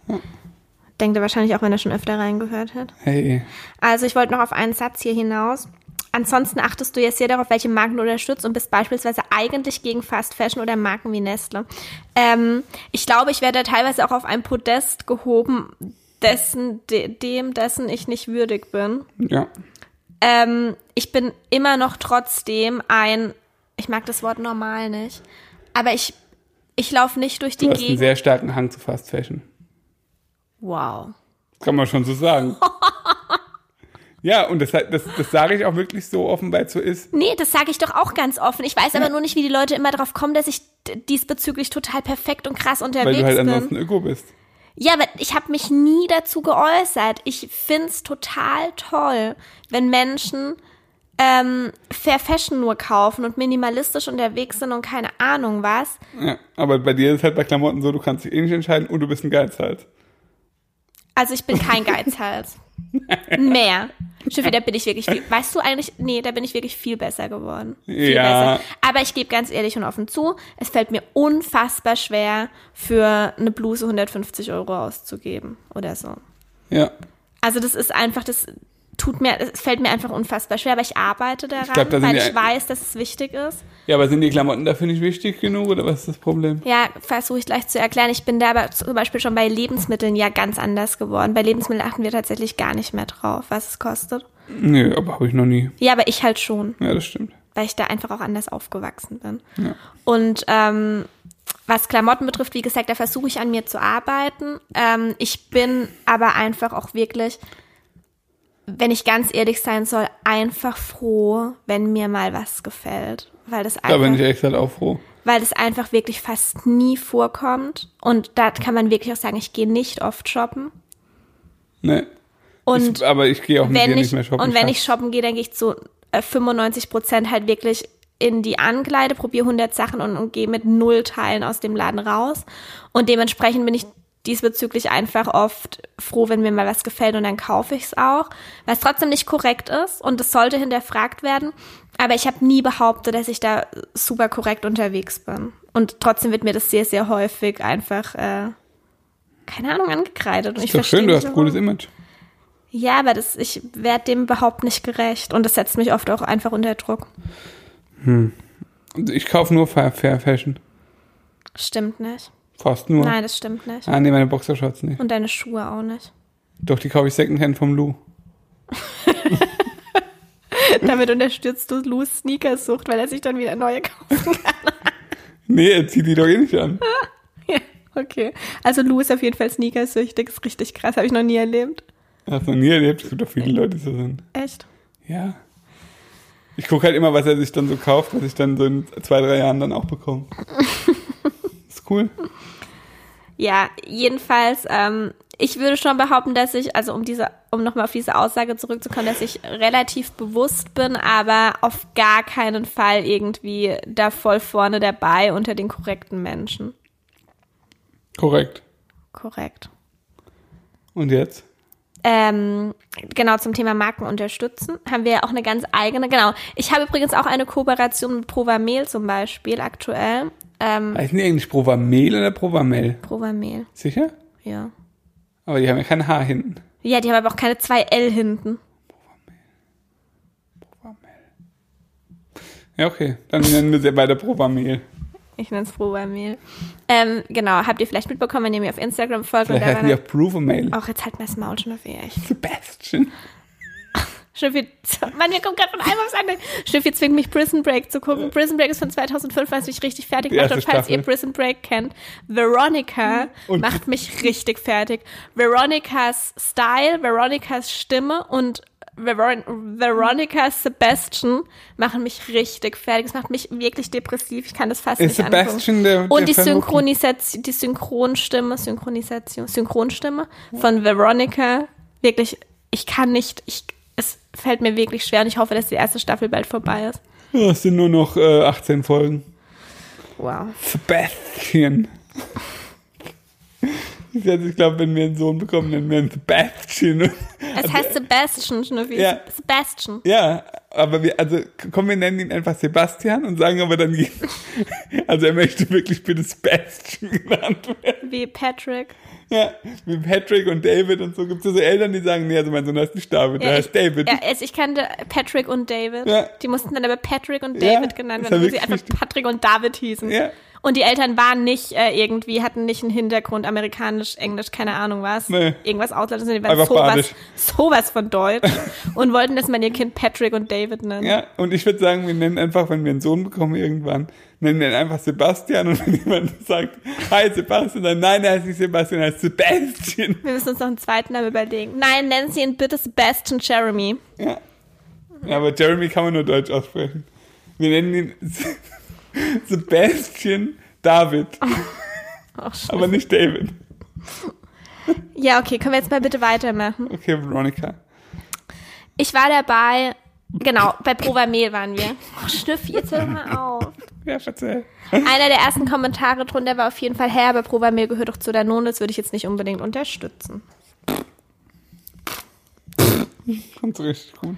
Denkt er wahrscheinlich auch, wenn er schon öfter reingehört hat.
Hey.
Also ich wollte noch auf einen Satz hier hinaus. Ansonsten achtest du jetzt sehr darauf, welche Marken du unterstützt und bist beispielsweise eigentlich gegen Fast Fashion oder Marken wie Nestle. Ähm, ich glaube, ich werde teilweise auch auf ein Podest gehoben, dessen, de, dem, dessen ich nicht würdig bin.
Ja.
Ähm, ich bin immer noch trotzdem ein, ich mag das Wort normal nicht, aber ich, ich laufe nicht durch die
Du hast einen
Gegend.
sehr starken Hang zu Fast Fashion.
Wow.
Kann man schon so sagen. (laughs) ja, und das, das, das sage ich auch wirklich so offen, weil es so ist.
Nee, das sage ich doch auch ganz offen. Ich weiß aber nur nicht, wie die Leute immer darauf kommen, dass ich diesbezüglich total perfekt und krass
Weil
unterwegs
du halt
bin.
ansonsten Öko bist.
Ja, aber ich habe mich nie dazu geäußert. Ich find's total toll, wenn Menschen ähm, Fair Fashion nur kaufen und minimalistisch unterwegs sind und keine Ahnung was.
Ja, aber bei dir ist halt bei Klamotten so, du kannst dich eh nicht entscheiden und du bist ein Geizhals.
Also ich bin kein (laughs) Geizhals. (laughs) Mehr. (laughs) Schiffi, da bin ich wirklich viel. Weißt du eigentlich, nee, da bin ich wirklich viel besser geworden. Viel
Ja.
besser. Aber ich gebe ganz ehrlich und offen zu, es fällt mir unfassbar schwer, für eine Bluse 150 Euro auszugeben oder so.
Ja.
Also das ist einfach, das tut mir, es fällt mir einfach unfassbar schwer, aber ich arbeite daran,
glaub, da
weil ich weiß, dass es wichtig ist.
Ja, aber sind die Klamotten dafür nicht wichtig genug oder was ist das Problem?
Ja, versuche ich gleich zu erklären. Ich bin da aber zum Beispiel schon bei Lebensmitteln ja ganz anders geworden. Bei Lebensmitteln achten wir tatsächlich gar nicht mehr drauf, was es kostet.
Nö, aber habe ich noch nie.
Ja, aber ich halt schon,
Ja, das stimmt.
weil ich da einfach auch anders aufgewachsen bin. Und ähm, was Klamotten betrifft, wie gesagt, da versuche ich an mir zu arbeiten. Ähm, ich bin aber einfach auch wirklich, wenn ich ganz ehrlich sein soll, einfach froh, wenn mir mal was gefällt. Weil das
Da bin ich
einfach,
echt halt auch froh.
weil das einfach wirklich fast nie vorkommt. Und da kann man wirklich auch sagen, ich gehe nicht oft shoppen.
Ne.
Und
ich, aber ich gehe auch mit dir
ich,
nicht mehr shoppen.
und wenn ich shoppen gehe, dann gehe ich zu äh, 95 Prozent halt wirklich in die Ankleide, probiere 100 Sachen und, und gehe mit null Teilen aus dem Laden raus. Und dementsprechend bin ich diesbezüglich einfach oft froh, wenn mir mal was gefällt und dann kaufe ich es auch, was trotzdem nicht korrekt ist und es sollte hinterfragt werden. Aber ich habe nie behauptet, dass ich da super korrekt unterwegs bin. Und trotzdem wird mir das sehr, sehr häufig einfach, äh, keine Ahnung, angekreidet. Und ich
ist doch
verstehe
schön, du hast ein gutes Image.
Ja, aber das, ich werde dem überhaupt nicht gerecht und das setzt mich oft auch einfach unter Druck.
Ich kaufe nur Fair, Fair Fashion.
Stimmt nicht.
Fast nur.
Nein, das stimmt nicht.
Ah, nee, meine Boxershorts nicht.
Und deine Schuhe auch nicht.
Doch, die kaufe ich Secondhand vom Lou. (laughs)
Damit unterstützt du Lou's Sneakersucht, weil er sich dann wieder neue kaufen kann. (laughs)
Nee, er zieht die doch eh nicht an. (laughs)
ja, okay. Also Lou ist auf jeden Fall sneakersüchtig, ist richtig krass, habe ich noch nie erlebt.
Hast du noch nie erlebt? Es gibt doch viele Leute, die so sind.
Echt?
Ja. Ich gucke halt immer, was er sich dann so kauft, was ich dann so in zwei, drei Jahren dann auch bekomme. Ist cool.
Ja, jedenfalls, ähm, ich würde schon behaupten, dass ich, also um diese, um nochmal auf diese Aussage zurückzukommen, dass ich relativ bewusst bin, aber auf gar keinen Fall irgendwie da voll vorne dabei unter den korrekten Menschen.
Korrekt.
Korrekt.
Und jetzt?
Ähm, genau, zum Thema Marken unterstützen haben wir auch eine ganz eigene, genau. Ich habe übrigens auch eine Kooperation mit Provamel zum Beispiel aktuell. Ähm,
Heißen die eigentlich Provamel oder Provamel?
Provamel,
Sicher?
ja.
Aber die haben ja kein Haar hinten.
Ja, die haben aber auch keine zwei L hinten.
Ja, okay. Dann nennen wir sie weiter Provamel.
Ich nenne es Provamel. Ähm, genau, habt ihr vielleicht mitbekommen, wenn ihr mir auf Instagram folgt.
Vielleicht
und
heißen die auch Provamel.
auch jetzt halt mal das Maul schon auf ihr. Ich
Sebastian.
Schnüffi, Mann, wir kommen gerade von einem aufs andere. Schnüffi zwingt mich Prison Break zu gucken. Prison Break ist von 2005, was mich richtig fertig macht. Und falls
Staffel.
ihr Prison Break kennt, Veronica
Und-
macht mich richtig fertig. Veronicas Style, Veronicas Stimme und Veron Veronicas Sebastian machen mich richtig fertig. Es macht mich wirklich depressiv. Ich kann das fast
Ist
nicht angucken.
Sebastian der, der
Und die? Synchronisation, die Synchronstimme, Synchronisation, Synchronstimme von Veronica, wirklich, ich kann nicht, ich, fällt mir wirklich schwer und ich hoffe, dass die erste Staffel bald vorbei ist.
Ja, es sind nur noch äh, 18 Folgen.
Wow.
Sebastian. Ich glaube, wenn wir einen Sohn bekommen, nennen wir ihn Sebastian.
Es heißt Sebastian, Schnüffi.
Ja.
Sebastian.
Ja, aber wir, also komm, wir nennen ihn einfach Sebastian und sagen aber dann, (laughs) also er möchte wirklich bitte Sebastian genannt werden.
Wie Patrick.
Ja, wie Patrick und David und so gibt es ja so Eltern, die sagen, nee, also mein Sohn heißt nicht David, der heißt
ich,
David.
Ja, also ich kannte Patrick und David.
Ja.
Die mussten dann aber Patrick und
Ja,
David genannt
das
werden, weil sie einfach. Patrick und David hießen.
Ja.
Und die Eltern waren nicht äh, irgendwie, hatten nicht einen Hintergrund, amerikanisch, englisch, keine Ahnung was.
Nee.
Irgendwas Ausländisches, die waren sowas, sowas von deutsch. (laughs) und wollten, dass man ihr Kind Patrick und David nennt.
Ja, und ich würde sagen, wir nennen einfach, wenn wir einen Sohn bekommen irgendwann, nennen wir ihn einfach Sebastian und (laughs) wenn jemand sagt, hi Sebastian, dann nein, er heißt nicht Sebastian, er heißt Sebastian.
Wir müssen uns noch einen zweiten Namen überlegen. Nein, nennen Sie ihn bitte Sebastian Jeremy.
Ja. ja, aber Jeremy kann man nur Deutsch aussprechen. Wir nennen ihn (laughs) Sebastian David,
Ach, (laughs)
aber nicht David.
ja, okay, können wir jetzt mal bitte weitermachen.
Okay, Veronica.
Ich war dabei, genau, bei Provamel waren wir. Oh, Schnüffi, jetzt hör mal auf.
Ja, erzähl.
Einer der ersten Kommentare drunter war auf jeden Fall, hey, aber Provamel gehört doch zu Danone, das würde ich jetzt nicht unbedingt unterstützen.
Kommt so richtig gut.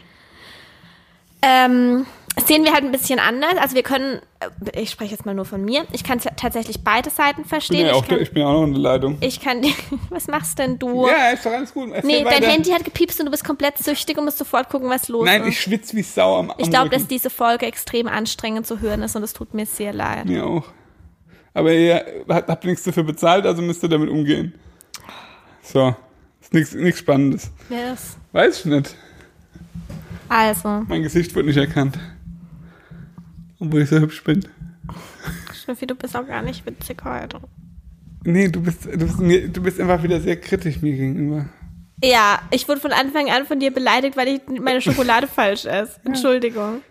Ähm, das sehen wir halt ein bisschen anders. Also wir können, äh, ich spreche jetzt mal nur von mir, ich kann tatsächlich beide Seiten
Ich bin
verstehen.
ja
ich, kann,
ich bin ja auch noch in der Leitung.
ich kann, (laughs) was machst denn du?
Ja, ist doch alles gut. Erzähl
nee, dein. Handy hat gepiepst und du bist komplett süchtig und musst sofort gucken, was los
Nein,
ist.
ich schwitze wie Sau am, am
Ich glaube, dass diese Folge extrem anstrengend zu hören ist und es tut mir sehr leid.
Mir auch. Aber ihr habt, nichts dafür bezahlt, also müsst ihr damit umgehen. So. Ist nichts Spannendes.
Yes.
Weiß ich nicht.
Also,
Mein Gesicht wird nicht erkannt. Obwohl ich so hübsch bin.
Schnüffi, du bist auch gar nicht witzig heute.
Nee, du bist, du bist, mir, du bist einfach wieder sehr kritisch mir gegenüber.
Ja, ich wurde von Anfang an von dir beleidigt, weil ich meine Schokolade (laughs) falsch esse. Entschuldigung.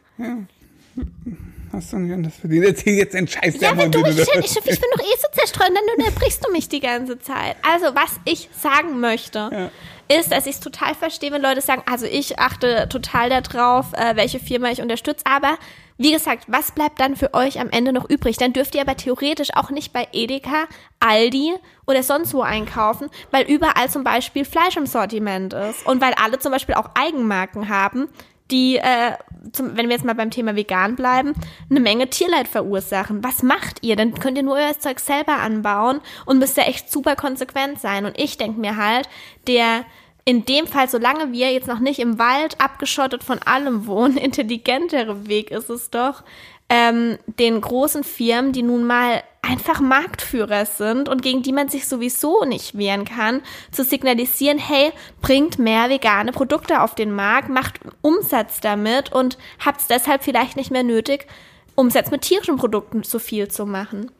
Hast du nicht anders verdient? Erzähl jetzt den Scheiß
Ja, wenn du ich,
da-
ich, ich bin doch eh so zerstreut, dann unterbrichst du mich die ganze Zeit. Also, was ich sagen möchte, ist, dass ich es total verstehe, wenn Leute sagen, also ich achte total darauf, äh, welche Firma ich unterstütze, aber wie gesagt, was bleibt dann für euch am Ende noch übrig? Dann dürft ihr aber theoretisch auch nicht bei Edeka, Aldi oder sonst wo einkaufen, weil überall zum Beispiel Fleisch im Sortiment ist und weil alle zum Beispiel auch Eigenmarken haben, die, äh, zum, wenn wir jetzt mal beim Thema vegan bleiben, eine Menge Tierleid verursachen. Was macht ihr? Dann könnt ihr nur euer Zeug selber anbauen und müsst ja echt super konsequent sein. Und ich denke mir halt, der in dem Fall, solange wir jetzt noch nicht im Wald abgeschottet von allem wohnen, (laughs) intelligentere Weg ist es doch, ähm, den großen Firmen, die nun mal einfach Marktführer sind und gegen die man sich sowieso nicht wehren kann, zu signalisieren, hey, bringt mehr vegane Produkte auf den Markt, macht Umsatz damit und habt es deshalb vielleicht nicht mehr nötig, Umsatz mit tierischen Produkten so viel zu machen.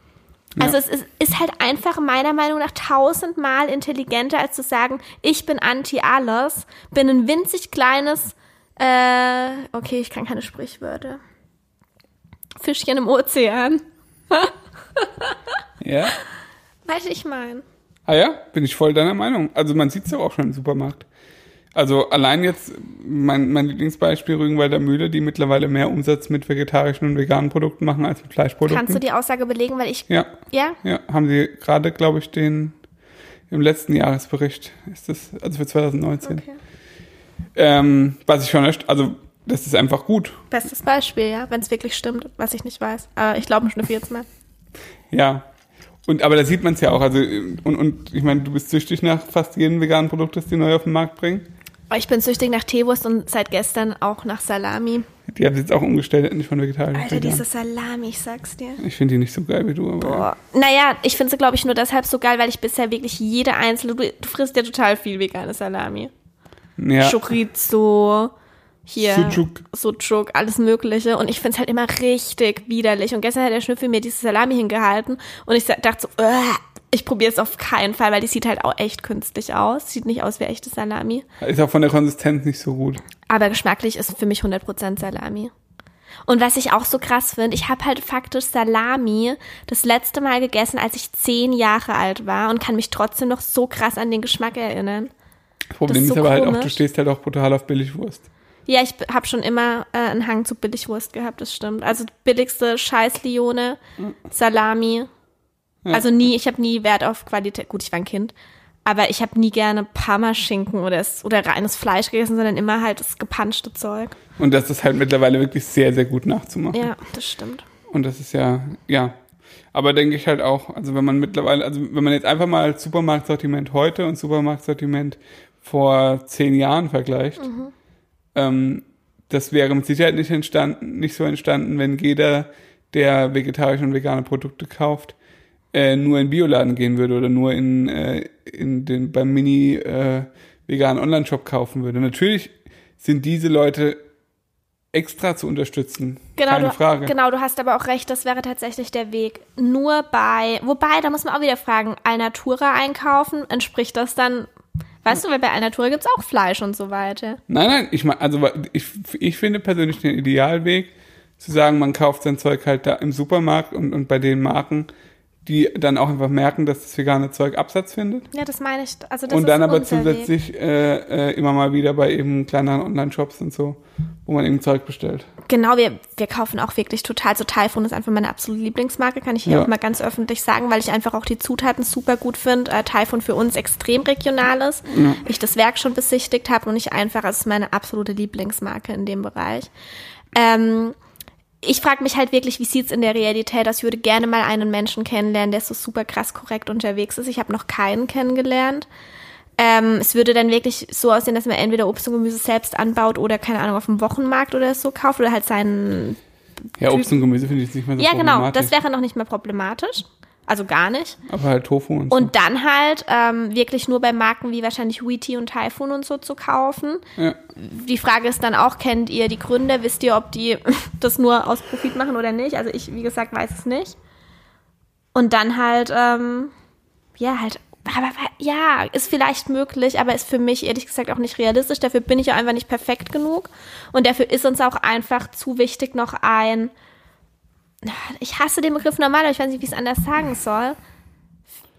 Also es ist, ist halt einfach meiner Meinung nach tausendmal intelligenter, als zu sagen, ich bin anti alles, bin ein winzig kleines, äh, okay, ich kann keine Sprichwörter. Fischchen im Ozean. (laughs)
Ja?
Weißt du, ich meine.
Ah ja, bin ich voll deiner Meinung. Also man sieht es ja auch schon im Supermarkt. Also allein jetzt mein, mein Lieblingsbeispiel Rügenwalder Mühle, die mittlerweile mehr Umsatz mit vegetarischen und veganen Produkten machen als mit Fleischprodukten.
Kannst du die Aussage belegen, weil ich.
Ja,
Ja?
ja, haben sie gerade, glaube ich, den im letzten Jahresbericht ist das, also für 2019.
Okay.
Ähm, was ich schon echt, also das ist einfach gut.
Bestes Beispiel, ja, wenn es wirklich stimmt, was ich nicht weiß. Aber ich glaube schon jetzt mal.
Ja. Und aber da sieht man es ja auch. Also und, und ich meine, du bist süchtig nach fast jedem veganen Produkt, das die neu auf den Markt bringen.
Aber Ich bin süchtig nach Teewurst und seit gestern auch nach Salami.
Die haben sie jetzt auch umgestellt, nicht von vegetarisch.
Alter,
vegan.
diese Salami, ich sag's dir.
Ich finde die nicht so geil wie du, aber
Boah. Naja, ich finde sie, glaube ich, nur deshalb so geil, weil ich bisher wirklich jede einzelne. Du, du frisst ja total viel vegane Salami.
ja.
Chorizo, hier.
Sucuk.
Sucuk, alles Mögliche. Und ich find's halt immer richtig widerlich. Und gestern hat der Schnüffel mir diese Salami hingehalten und ich dachte so, "Uah, ich probiere es auf keinen Fall, weil die sieht halt auch echt künstlich aus. Sieht nicht aus wie echte Salami.
ist auch von der Konsistenz nicht so gut.
Aber geschmacklich ist für mich 100% Salami. Und was ich auch so krass finde, ich habe halt faktisch Salami das letzte Mal gegessen, als ich zehn Jahre alt war und kann mich trotzdem noch so krass an den Geschmack erinnern.
Das Problem
Das ist
ist,
so
aber halt auch, du
komisch.
stehst halt auch brutal auf Billigwurst.
Ja, ich habe schon immer äh, einen Hang zu Billigwurst gehabt, das stimmt. Also billigste Scheiß-Lione, Salami. Also nie, ich habe nie Wert auf Qualität. Gut, ich war ein Kind, aber ich habe nie gerne Parmaschinken oder, oder reines Fleisch gegessen, sondern immer halt das gepanschte Zeug.
Und das ist halt mittlerweile wirklich sehr, sehr gut nachzumachen.
Ja, das stimmt.
Und das ist ja, ja. Aber denke ich halt auch, also wenn man mittlerweile, also wenn man jetzt einfach mal Supermarktsortiment heute und Supermarktsortiment vor zehn Jahren vergleicht, ähm, das wäre mit Sicherheit nicht entstanden, nicht so entstanden, wenn jeder, der vegetarische und vegane Produkte kauft, äh, nur in Bioladen gehen würde oder nur in, äh, in den beim Mini äh, veganen Online-Shop kaufen würde. Natürlich sind diese Leute extra zu unterstützen.
Genau,
Keine
du,
Frage.
genau, du hast aber auch recht, das wäre tatsächlich der Weg. Nur bei, wobei, da muss man auch wieder fragen, Alnatura einkaufen, entspricht das dann, weißt du, weil bei Alnatura gibt's auch Fleisch und so weiter.
Nein, nein, ich meine, also ich, ich finde persönlich den Idealweg, zu sagen, man kauft sein Zeug halt da im Supermarkt und, und bei den Marken, die dann auch einfach merken, dass das vegane Zeug Absatz findet.
Ja, das meine ich. Also das
und
ist
dann aber zusätzlich äh, äh, immer mal wieder bei eben kleineren Online-Shops und so, wo man eben Zeug bestellt.
Genau, wir, wir kaufen auch wirklich total. So Typhoon ist einfach meine absolute Lieblingsmarke, kann ich hier
Ja.
auch mal ganz öffentlich sagen, weil ich einfach auch die Zutaten super gut finde. Äh, Typhoon für uns extrem regional ist. Ich das Werk schon besichtigt habe und ich einfach, es ist meine absolute Lieblingsmarke in dem Bereich. Ähm, ich frage mich halt wirklich, wie sieht's in der Realität aus? Ich würde gerne mal einen Menschen kennenlernen, der so super krass korrekt unterwegs ist. Ich habe noch keinen kennengelernt. Ähm, es würde dann wirklich so aussehen, dass man entweder Obst und Gemüse selbst anbaut oder, keine Ahnung, auf dem Wochenmarkt oder so kauft oder halt seinen.
Ja, Obst und Gemüse finde ich jetzt nicht mehr so
Ja, genau, das wäre noch nicht mehr problematisch. Also gar nicht.
Aber halt Tofu und so.
Und dann halt ähm, wirklich nur bei Marken wie wahrscheinlich Wheaty und Typhoon und so zu kaufen.
Ja.
Die Frage ist dann auch, kennt ihr die Gründer? Wisst ihr, ob die (laughs) das nur aus Profit machen oder nicht? Also ich, wie gesagt, weiß es nicht. Und dann halt, ähm, ja, halt, aber ja, ist vielleicht möglich, aber ist für mich ehrlich gesagt auch nicht realistisch. Dafür bin ich auch einfach nicht perfekt genug. Und dafür ist uns auch einfach zu wichtig noch ein, ich hasse den Begriff normal, aber ich weiß nicht, wie ich es anders sagen soll,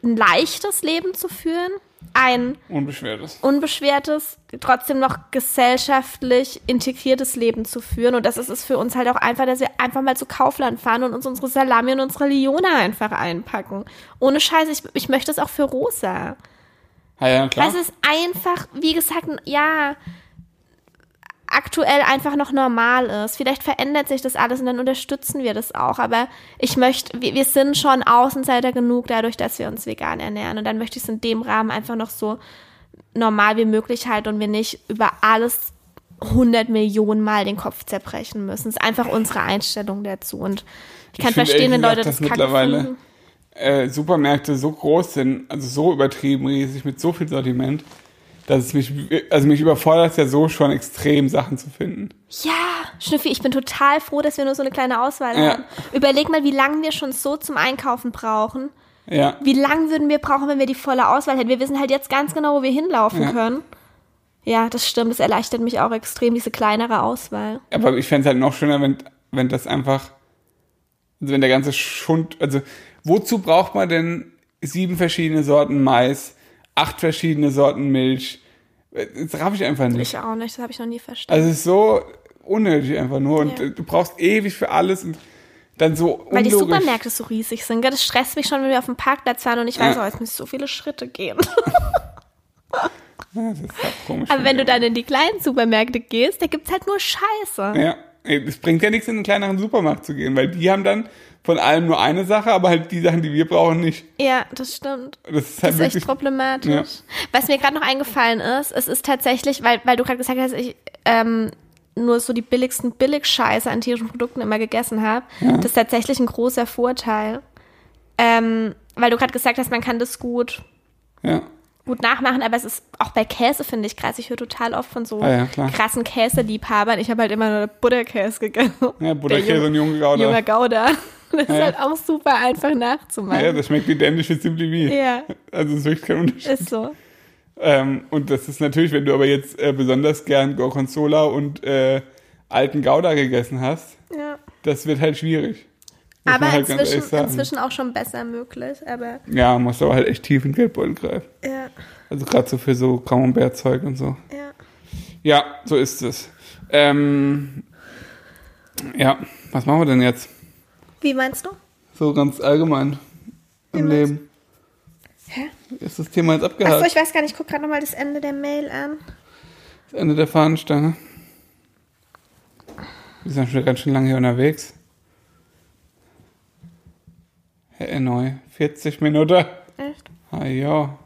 ein leichtes Leben zu führen, ein
Unbeschwertes.
unbeschwertes, trotzdem noch gesellschaftlich integriertes Leben zu führen. Und das ist es für uns halt auch einfach, dass wir einfach mal zu Kaufland fahren und uns unsere Salami und unsere Lione einfach einpacken. Ohne Scheiße, ich, ich möchte es auch für Rosa.
Ja, ja, klar.
Es ist einfach, wie gesagt, ja, aktuell einfach noch normal ist. Vielleicht verändert sich das alles und dann unterstützen wir das auch. Aber ich möchte, wir, wir sind schon Außenseiter genug dadurch, dass wir uns vegan ernähren. Und dann möchte ich es in dem Rahmen einfach noch so normal wie möglich halten und wir nicht über alles 100 Millionen Mal den Kopf zerbrechen müssen. Das ist einfach unsere Einstellung dazu. Und ich kann
Ich
verstehen, wenn Leute das
mittlerweile äh, Supermärkte so groß sind, also so übertrieben riesig mit so viel Sortiment, dass es mich, also mich überfordert es ja so schon extrem Sachen zu finden.
Ja, Schnüffi, ich bin total froh, dass wir nur so eine kleine Auswahl
Ja.
haben. Überleg mal, wie lange wir schon so zum Einkaufen brauchen.
Ja,
Wie lange würden wir brauchen, wenn wir die volle Auswahl hätten? Wir wissen halt jetzt ganz genau, wo wir hinlaufen
Ja.
können. Ja, das stimmt. Das erleichtert mich auch extrem, diese kleinere Auswahl.
aber ich fände es halt noch schöner, wenn, wenn das einfach, also wenn der ganze Schund, also wozu braucht man denn sieben verschiedene Sorten Mais, acht verschiedene Sorten Milch. Das raff ich einfach nicht.
Ich auch nicht, das habe ich noch nie verstanden.
Also es ist so unnötig einfach nur und
Ja.
du brauchst ewig für alles und dann so
Weil die
unlogisch.
Supermärkte so riesig sind. gell? Das stresst mich schon, wenn wir auf dem Parkplatz fahren und ich weiß,
Ja.
oh, jetzt müssen so viele Schritte gehen. (laughs)
Ja, das ist halt komisch.
Aber wenn du dann in die kleinen Supermärkte gehst, da gibt's halt nur Scheiße.
Ja, es bringt ja nichts, in einen kleineren Supermarkt zu gehen, weil die haben dann von allem nur eine Sache, aber halt die Sachen, die wir brauchen, nicht.
Ja, das stimmt.
Das ist
Das
halt
ist echt
wirklich.
problematisch.
Ja.
Was mir gerade noch eingefallen ist, es ist tatsächlich, weil, weil du gerade gesagt hast, ich ähm, nur so die billigsten Billigscheiße an tierischen Produkten immer gegessen habe. Das ist tatsächlich ein großer Vorteil. Ähm, weil du gerade gesagt hast, man kann das gut,
Ja.
gut nachmachen, aber es ist auch bei Käse, finde ich krass. Ich höre total oft von so
Ah ja,
krassen Käseliebhabern. Ich habe halt immer nur Butterkäse gegessen.
Ja, Butterkäse und junge Gouda.
Junger Gouda. Das ist
Ja.
halt auch super einfach nachzumachen.
Ja, das schmeckt identisch wie Simply wie.
ja
Also es ist wirklich kein Unterschied.
ist so.
Ähm, und das ist natürlich, wenn du aber jetzt äh, besonders gern Gorgonzola und äh, alten Gouda gegessen hast,
Ja.
das wird halt schwierig. Muss
Aber
halt
inzwischen, inzwischen auch schon besser möglich. Aber
Ja, musst aber halt echt tief in den Geldbeutel greifen.
ja,
Also gerade so für so Camembert-Zeug und so.
ja.
Ja, so ist es. Ähm, ja, was machen wir denn jetzt?
Wie meinst du?
So ganz allgemein
Wie
im
meinst-
Leben.
Hä?
Ist das Thema jetzt
Achso,
abgehakt?
ich weiß gar nicht, ich gucke gerade nochmal das Ende der Mail an.
Das Ende der Fahnenstange. Wir sind schon ganz schön lange hier unterwegs. Herr Neu, 40 Minuten.
Echt?
Ah ja.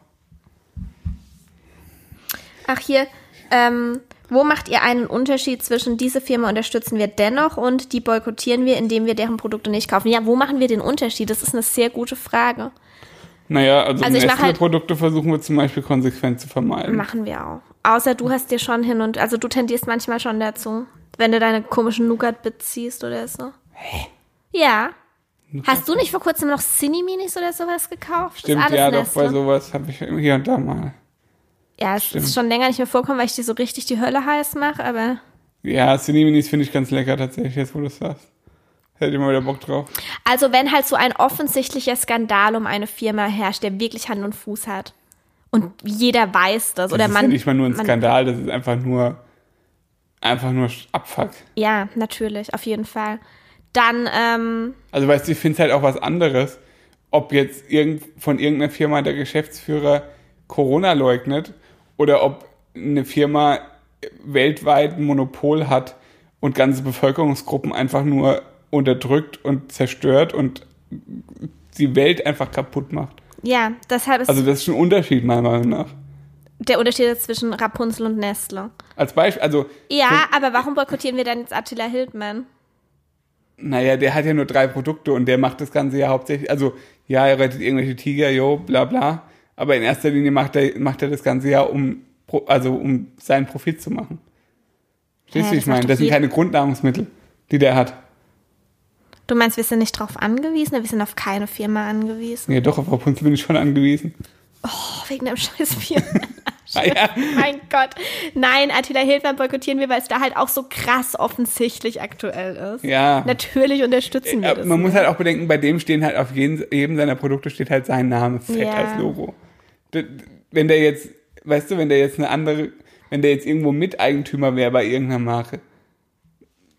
Ach hier, ähm, wo macht ihr einen Unterschied zwischen diese Firma unterstützen wir dennoch und die boykottieren wir, indem wir deren Produkte nicht kaufen? Ja, wo machen wir den Unterschied? Das ist eine sehr gute Frage.
Naja, also,
Also mach halt-
Nestle-Produkte versuchen wir zum Beispiel konsequent zu vermeiden.
Machen wir auch. Außer du hast dir schon hin und, also du tendierst manchmal schon dazu, wenn du deine komischen Nougat beziehst oder so. Hä? Ja. Hast du nicht vor kurzem noch Cinni-Minis oder sowas gekauft?
Stimmt, ja, doch,
Nestle.
bei sowas habe ich hier und da mal.
Ja, es ist schon länger nicht mehr vorkommen, weil ich dir so richtig die Hölle heiß mache, aber
Ja, Cineminis finde ich ganz lecker tatsächlich, jetzt wo du es sagst. Hätte ich mal wieder Bock drauf.
Also wenn halt so ein offensichtlicher Skandal um eine Firma herrscht, der wirklich Hand und Fuß hat und jeder weiß das,
Das
oder
ist
man
ja nicht mal nur ein
man-
Skandal, das ist einfach nur einfach nur Abfuck.
ja natürlich auf jeden Fall dann ähm,
Also weißt du, ich finde es halt auch was anderes, ob jetzt irgend, von irgendeiner Firma der Geschäftsführer Corona leugnet oder ob eine Firma weltweit ein Monopol hat und ganze Bevölkerungsgruppen einfach nur unterdrückt und zerstört und die Welt einfach kaputt macht.
ja deshalb ist
Also das ist schon ein Unterschied meiner Meinung nach.
der Unterschied zwischen Rapunzel und Nestle.
Als Beispiel, also
Ja, aber warum boykottieren wir dann jetzt Attila Hildmann?
Naja, der hat ja nur drei Produkte und der macht das Ganze ja hauptsächlich, also ja, er rettet irgendwelche Tiger, jo, bla bla. Aber in erster Linie macht er, macht er das Ganze ja, um, also um seinen Profit zu machen. Verstehst
Hä,
du, ich meine, das sind keine Grundnahrungsmittel, die der hat.
Du meinst, wir sind nicht drauf angewiesen? Wir sind auf keine Firma angewiesen.
Ja, doch, auf Rapunzel bin ich schon angewiesen.
Oh, wegen dem scheiß.
Ah, (laughs) (laughs) ja.
mein Gott. Nein, Attila Hildmann boykottieren wir, weil es da halt auch so krass offensichtlich aktuell ist.
Ja.
Natürlich unterstützen wir
Ja,
das.
Man muss
nicht.
halt auch bedenken, bei dem stehen halt auf jeden, jedem seiner Produkte steht halt sein Name fett
Ja.
als Logo. Wenn der jetzt, weißt du, wenn der jetzt eine andere, wenn der jetzt irgendwo Miteigentümer wäre bei irgendeiner Marke.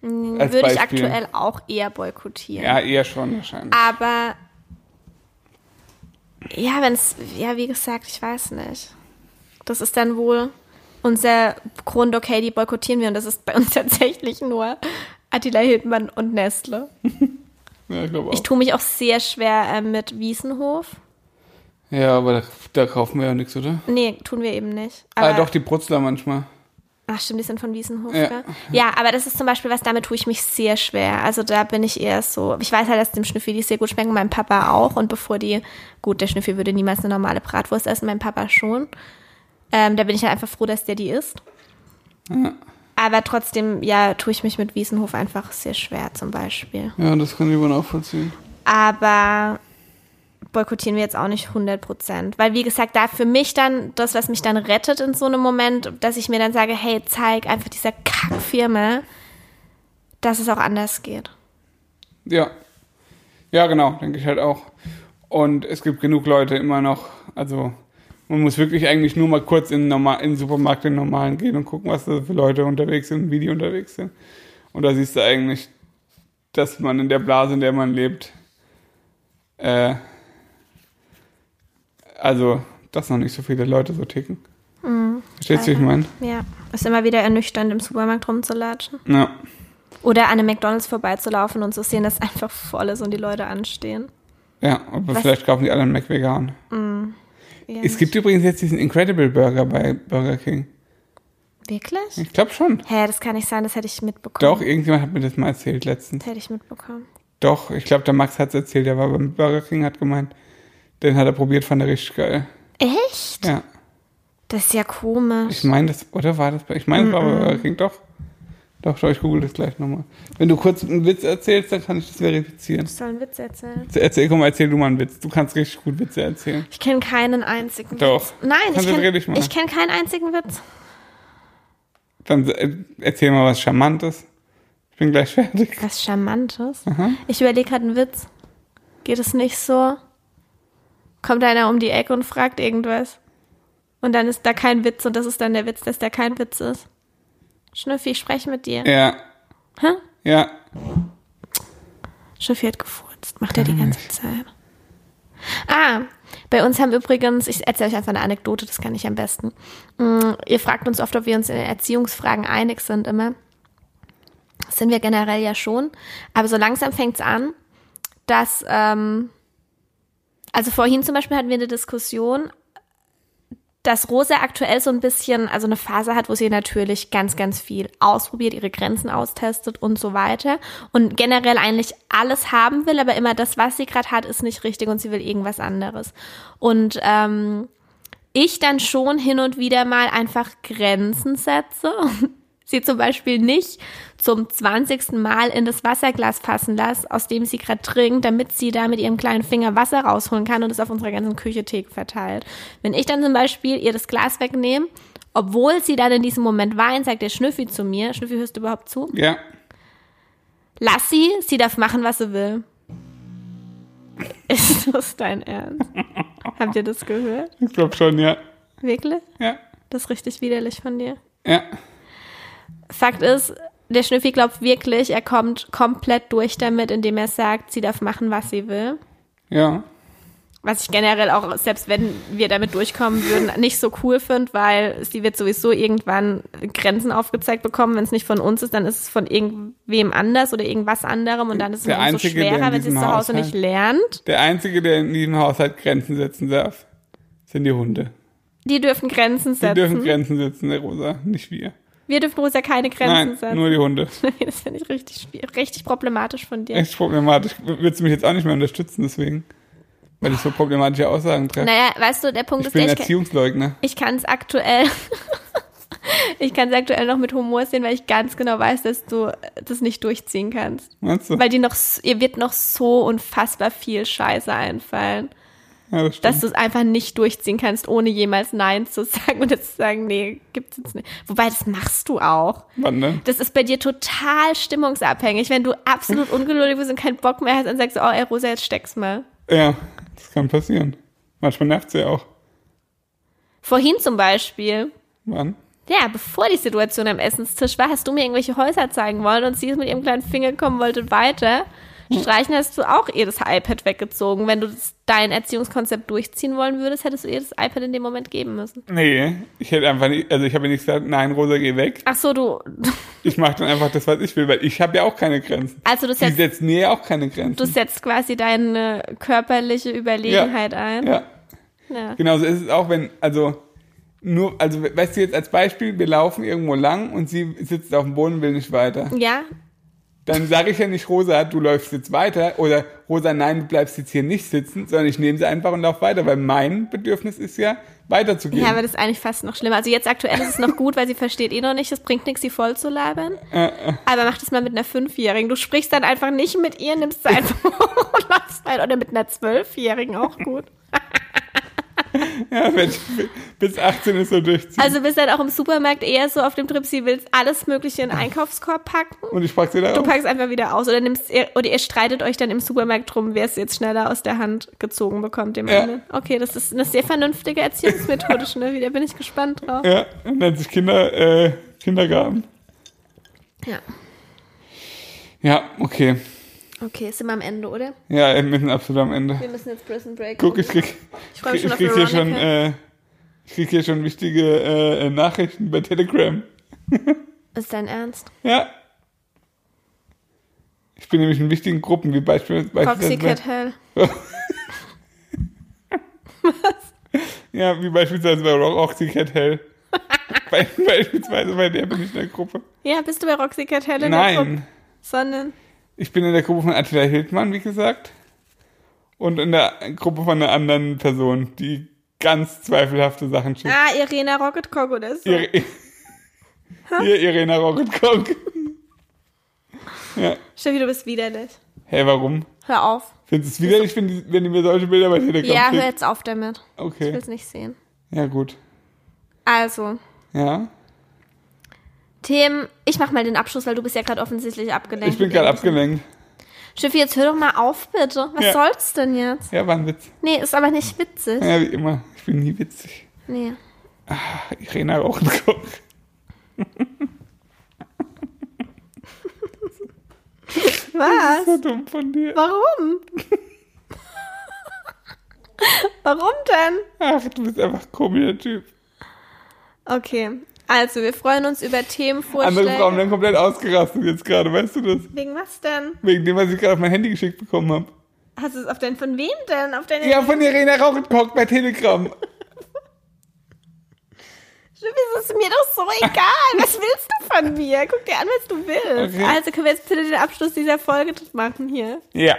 als
Würde ich
Beispiel.
aktuell auch eher boykottieren.
Ja, eher schon wahrscheinlich.
Aber ja, wenn es, ja, wie gesagt, ich weiß nicht. Das ist dann wohl unser Grund, okay, die boykottieren wir und das ist bei uns (laughs) tatsächlich nur Attila Hildmann und Nestle. (laughs)
Ja, ich glaube auch.
Ich tue mich auch sehr schwer äh, mit Wiesenhof.
Ja, aber da, da kaufen wir ja nichts, oder?
Nee, tun wir eben nicht.
ah, doch, die Brutzler manchmal.
Ach stimmt, die sind von Wiesenhof,
Ja.
gell? Ja, aber das ist zum Beispiel was, damit tue ich mich sehr schwer. Also da bin ich eher so, ich weiß halt, dass dem Schnüffi die sehr gut schmecken, meinem Papa auch. Und bevor die, gut, der Schnüffi würde niemals eine normale Bratwurst essen, mein Papa schon. Ähm, da bin ich halt einfach froh, dass der die isst. Aber trotzdem, ja, tue ich mich mit Wiesenhof einfach sehr schwer zum Beispiel.
Ja, das kann ich wohl nachvollziehen.
Aber boykottieren wir jetzt auch nicht 100 Prozent. Weil, wie gesagt, da für mich dann, das, was mich dann rettet in so einem Moment, dass ich mir dann sage, hey, zeig einfach dieser Kackfirma, dass es auch anders geht.
Ja. Ja, genau, denke ich halt auch. Und es gibt genug Leute immer noch, also man muss wirklich eigentlich nur mal kurz in, den Supermarkt, den normalen gehen und gucken, was da für Leute unterwegs sind, wie die unterwegs sind. Und da siehst du eigentlich, dass man in der Blase, in der man lebt, äh, also, dass noch nicht so viele Leute so ticken.
Mhm.
Verstehst du, wie ich meine?
Ja, ist immer wieder ernüchternd, im Supermarkt rumzulatschen.
Ja.
Oder an einem McDonalds vorbeizulaufen und zu sehen, dass einfach voll ist und die Leute anstehen.
Ja, aber
Was-
vielleicht kaufen die alle einen Mac vegan.
Ja,
Es gibt übrigens jetzt diesen Incredible Burger bei Burger King.
Wirklich?
Ich glaube schon.
Hä, das kann nicht sein, das hätte ich mitbekommen.
Doch, irgendjemand hat mir das mal erzählt letztens.
Das hätte ich mitbekommen.
Doch, ich glaube, der Max hat es erzählt, der war beim Burger King, hat gemeint, den hat er probiert, fand er richtig geil.
Echt?
Ja,
Das ist ja komisch.
ich meine das, oder war das bei, ich meine, es war bei Burger King, doch. Doch, doch, ich google das gleich nochmal. Wenn du kurz einen Witz erzählst, dann kann ich das verifizieren.
Ich soll einen Witz erzählen.
Erzähl, komm erzähl du mal einen Witz. Du kannst richtig gut Witze erzählen.
Ich kenne keinen einzigen
Doch.
Witz. Nein, ich
Konzentrier dich
kenne ich kenn keinen einzigen Witz.
Dann äh, erzähl mal was Charmantes. Ich bin gleich (laughs) fertig.
Was Charmantes. Ich überlege gerade einen Witz. Geht es nicht so? Kommt einer um die Ecke und fragt irgendwas. Und dann ist da kein Witz und das ist dann der Witz, dass da kein Witz ist. Schnüffi, ich spreche mit dir.
Ja,
Hä?
ja.
Schnüffi hat gefurzt. Macht er die ganze Zeit. Ah, bei uns haben übrigens, ich erzähle euch einfach eine Anekdote, das kann ich am besten. Mm, Ihr fragt uns oft, ob wir uns in den Erziehungsfragen einig sind immer. Das sind wir generell ja schon. Aber so langsam fängt es an, dass, ähm, also vorhin zum Beispiel hatten wir eine Diskussion, dass Rosa aktuell so ein bisschen, also eine Phase hat, wo sie natürlich ganz, ganz viel ausprobiert, ihre Grenzen austestet und so weiter und generell eigentlich alles haben will, aber immer das, was sie gerade hat, ist nicht richtig und sie will irgendwas anderes. Und ähm, ich dann schon hin und wieder mal einfach Grenzen setze und sie zum Beispiel nicht zum 20. Mal in das Wasserglas fassen lasse, aus dem sie gerade trinkt, damit sie da mit ihrem kleinen Finger Wasser rausholen kann und es auf unserer ganzen Küchetheke verteilt. Wenn ich dann zum Beispiel ihr das Glas wegnehme, obwohl sie dann in diesem Moment weint, sagt der Schnüffi zu mir, Schnüffi, hörst du überhaupt zu?
Ja,
Lass sie, sie darf machen, was sie will. Ist das dein Ernst? (laughs) Habt ihr das gehört?
ich glaube schon, ja.
Wirklich?
Ja,
Das ist richtig widerlich von dir.
ja.
Fakt ist, der Schnüffi glaubt wirklich, er kommt komplett durch damit, indem er sagt, sie darf machen, was sie will.
Ja,
Was ich generell auch, selbst wenn wir damit durchkommen würden, nicht so cool finde, weil sie wird sowieso irgendwann Grenzen aufgezeigt bekommen. Wenn es nicht von uns ist, dann ist es von irgendwem anders oder irgendwas anderem und dann ist es umso
Einzige,
schwerer, wenn sie es zu Hause
Haushalt-
nicht lernt.
der Einzige, der in diesem Haushalt Grenzen setzen darf, sind die Hunde.
Die dürfen Grenzen
Die
setzen.
dürfen Grenzen setzen, der Rosa, nicht wir.
Wir dürfen Rosa keine Grenzen
Nein,
setzen.
nur die Hunde. (laughs)
das finde ich richtig richtig problematisch von dir.
Echt problematisch. Würdest du mich jetzt auch nicht mehr unterstützen, deswegen? Weil ich so problematische Aussagen treffe.
Naja, weißt du, der Punkt
ich
ist,
bin
der, ich,
Erziehungsleugner. (laughs)
ich kann es aktuell, ich kann es aktuell noch mit Humor sehen, weil ich ganz genau weiß, dass du das nicht durchziehen kannst.
Meinst du?
Weil die noch, s- ihr wird noch so unfassbar viel Scheiße einfallen,
ja, das
dass du es einfach nicht durchziehen kannst, ohne jemals Nein zu (laughs) sagen und jetzt zu sagen, nee, gibt's jetzt nicht. Wobei, das machst du auch.
Wann denn?
Das ist bei dir total stimmungsabhängig. Wenn du absolut ungeduldig bist und keinen Bock mehr hast, dann sagst du, oh, ey, Rosa, jetzt steck's mal.
Ja, das kann passieren. Manchmal nervt sie ja auch.
Vorhin zum Beispiel,
Wann?
ja, bevor die Situation am Essenstisch war, hast du mir irgendwelche Häuser zeigen wollen und sie ist mit ihrem kleinen Finger gekommen, wollte weiter. Streichen hast du auch ihr das iPad weggezogen. Wenn du das, dein Erziehungskonzept durchziehen wollen würdest, hättest du ihr das iPad in dem Moment geben müssen.
Nee, ich hätte einfach nicht, also ich habe ja nicht gesagt, nein, Rosa, geh weg.
Ach so, du,
Ich mache dann einfach das, was ich will, weil ich habe ja auch keine Grenzen.
also du setzt,
setzt mir ja auch keine Grenzen.
du setzt quasi deine körperliche Überlegenheit ein.
ja,
Ja.
genauso ist es auch, wenn, also, nur, also, weißt du jetzt als Beispiel, wir laufen irgendwo lang und sie sitzt auf dem Boden und will nicht weiter.
ja,
Dann sage ich ja nicht, Rosa, du läufst jetzt weiter oder Rosa, nein, du bleibst jetzt hier nicht sitzen, sondern ich nehme sie einfach und laufe weiter, weil mein Bedürfnis ist ja, weiterzugehen.
Ja, aber das ist eigentlich fast noch schlimmer. Also jetzt aktuell ist es noch gut, weil sie versteht eh noch nicht, es bringt nichts, sie voll zu labern.
Äh,
Aber mach das mal mit einer Fünfjährigen. Du sprichst dann einfach nicht mit ihr, nimmst sie einfach (laughs) und läufst weiter. Oder mit einer Zwölfjährigen auch gut.
Ja, wenn bis 18 ist so durchziehen.
Also bist dann auch im Supermarkt eher so auf dem Trip, sie willst alles Mögliche in den Einkaufskorb packen.
Und ich pack's wieder
Du
auf.
packst einfach wieder aus oder nimmst ihr, oder ihr streitet euch dann im Supermarkt drum, wer es jetzt schneller aus der Hand gezogen bekommt, dem
Ja.
anderen. Okay, das ist eine sehr vernünftige Erziehungsmethode, (laughs) Schnüffi, da bin ich gespannt drauf.
Ja, nennt sich Kinder, äh, Kindergarten.
Ja.
Ja, okay.
Okay, sind wir am Ende, oder?
Ja, wir sind absolut am Ende.
Wir müssen jetzt Prison Break.
Guck, ich krieg,
Ich freu mich
ich
schon
krieg hier schon, äh, ich krieg hier schon wichtige äh, Nachrichten bei Telegram. (laughs)
Ist dein Ernst?
Ja. Ich bin nämlich in wichtigen Gruppen, wie beispielsweise. Beispielsweise
Hell. (laughs)
ja, wie beispielsweise bei Roxy Cat Hell. (laughs) Bei, beispielsweise bei der bin ich in der Gruppe.
Ja, bist du bei Roxy Cat Hell in der Gruppe?
Nein.
Sondern,
Ich bin in der Gruppe von Attila Hildmann, wie gesagt. Und in der Gruppe von einer anderen Person, die ganz zweifelhafte Sachen schickt.
ah, Irena Rocketcock oder so.
Ihre, (laughs) hier Irena Rocketkock. (laughs) ja.
Steffi, du bist widerlich.
Hey, warum?
Hör auf.
Findest du es widerlich, wenn die, wenn die mir solche Bilder bei Telegram
Ja, hör
schicken?
jetzt auf damit. Ich
Okay.
will es nicht sehen.
Ja, gut.
Also,
Ja.
Themen. Ich mach mal den Abschluss, weil du bist ja gerade offensichtlich abgelenkt.
Ich bin gerade abgelenkt.
Steffi, jetzt hör doch mal auf, bitte. Was
Ja.
soll's denn jetzt?
Ja, war ein Witz.
Nee, ist aber nicht witzig.
Ja, wie immer. Ich bin nie witzig.
Nee.
Ah, Irena Rocketkock. (laughs)
Was?
So dumm von dir.
Warum? (laughs) Warum denn?
Ach, du bist einfach ein komischer Typ.
Okay. Also, wir freuen uns über
Andere
Themenvorschläge.
Frauen werden komplett ausgerastet jetzt gerade, weißt du das?
Wegen was denn?
Wegen dem, was ich gerade auf mein Handy geschickt bekommen habe.
Hast du es auf dein, von wem denn? Auf deine
Ja, von Irena Rocketkock bei Telegram. (laughs)
Es ist mir doch so egal. Was willst du von mir? Guck dir an, was du willst.
Okay.
Also können wir jetzt bitte den Abschluss dieser Folge machen hier.
Ja.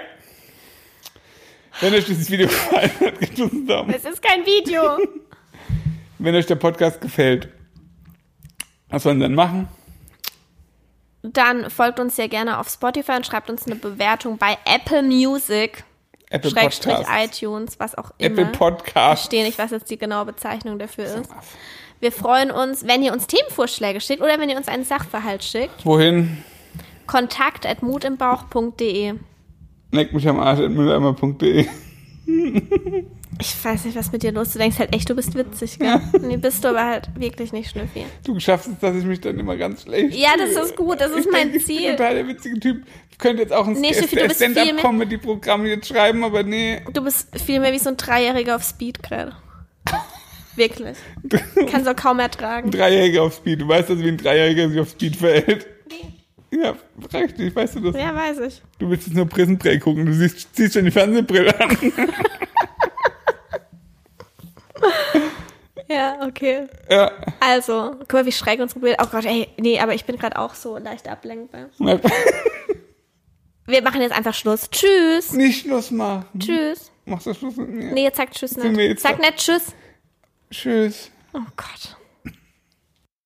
Wenn euch dieses Video (laughs) gefallen hat, gebt uns einen Daumen.
Es ist kein Video. (laughs)
Wenn euch der Podcast gefällt, was sollen wir dann machen?
Dann folgt uns sehr gerne auf Spotify und schreibt uns eine Bewertung bei Apple Music,
Apple
Schrägstrich
Podcast.
iTunes, was auch immer.
Apple Podcast.
verstehe nicht, was jetzt die genaue Bezeichnung dafür ist. Wir freuen uns, wenn ihr uns Themenvorschläge schickt oder wenn ihr uns einen Sachverhalt schickt.
Wohin?
Kontakt at mutimbauch.de.
Leck mich am Arsch at mülleimer.de. (laughs)
Ich weiß nicht, was mit dir los ist. Du denkst halt echt, du bist witzig, gell? (laughs) Nee, bist du aber halt wirklich nicht schnüffi.
Du schaffst es, dass ich mich dann immer ganz schlecht
Ja, das ist gut, das ist
ich
mein
denke, Ich bin
Ziel.
total der witzige Typ. Ich könnte jetzt auch ein
Nee, du viel mehr-
Stand-Up-Comedy-Programm jetzt schreiben, aber nee.
Du bist vielmehr wie so ein Dreijähriger auf Speed gerade. (laughs) Wirklich. Kann so kaum ertragen.
Ein Dreijähriger auf Speed. Du weißt also, wie ein Dreijähriger sich auf Speed verhält. Ja, richtig, weißt du das?
Ja, weiß ich.
Du willst jetzt nur Prison Break gucken. Du siehst, ziehst schon die Fernsehbrille an. (laughs)
Ja, okay.
ja.
Also, guck mal, wie schräg unsere Bilder. Oh Gott, ey, nee, aber ich bin gerade auch so leicht ablenkbar. (laughs) Wir machen jetzt einfach Schluss. Tschüss.
Nicht Schluss machen.
Tschüss.
Machst du Schluss mit mir?
Nee, jetzt sag Tschüss nicht. Sag nicht Tschüss.
Tschüss.
Oh Gott.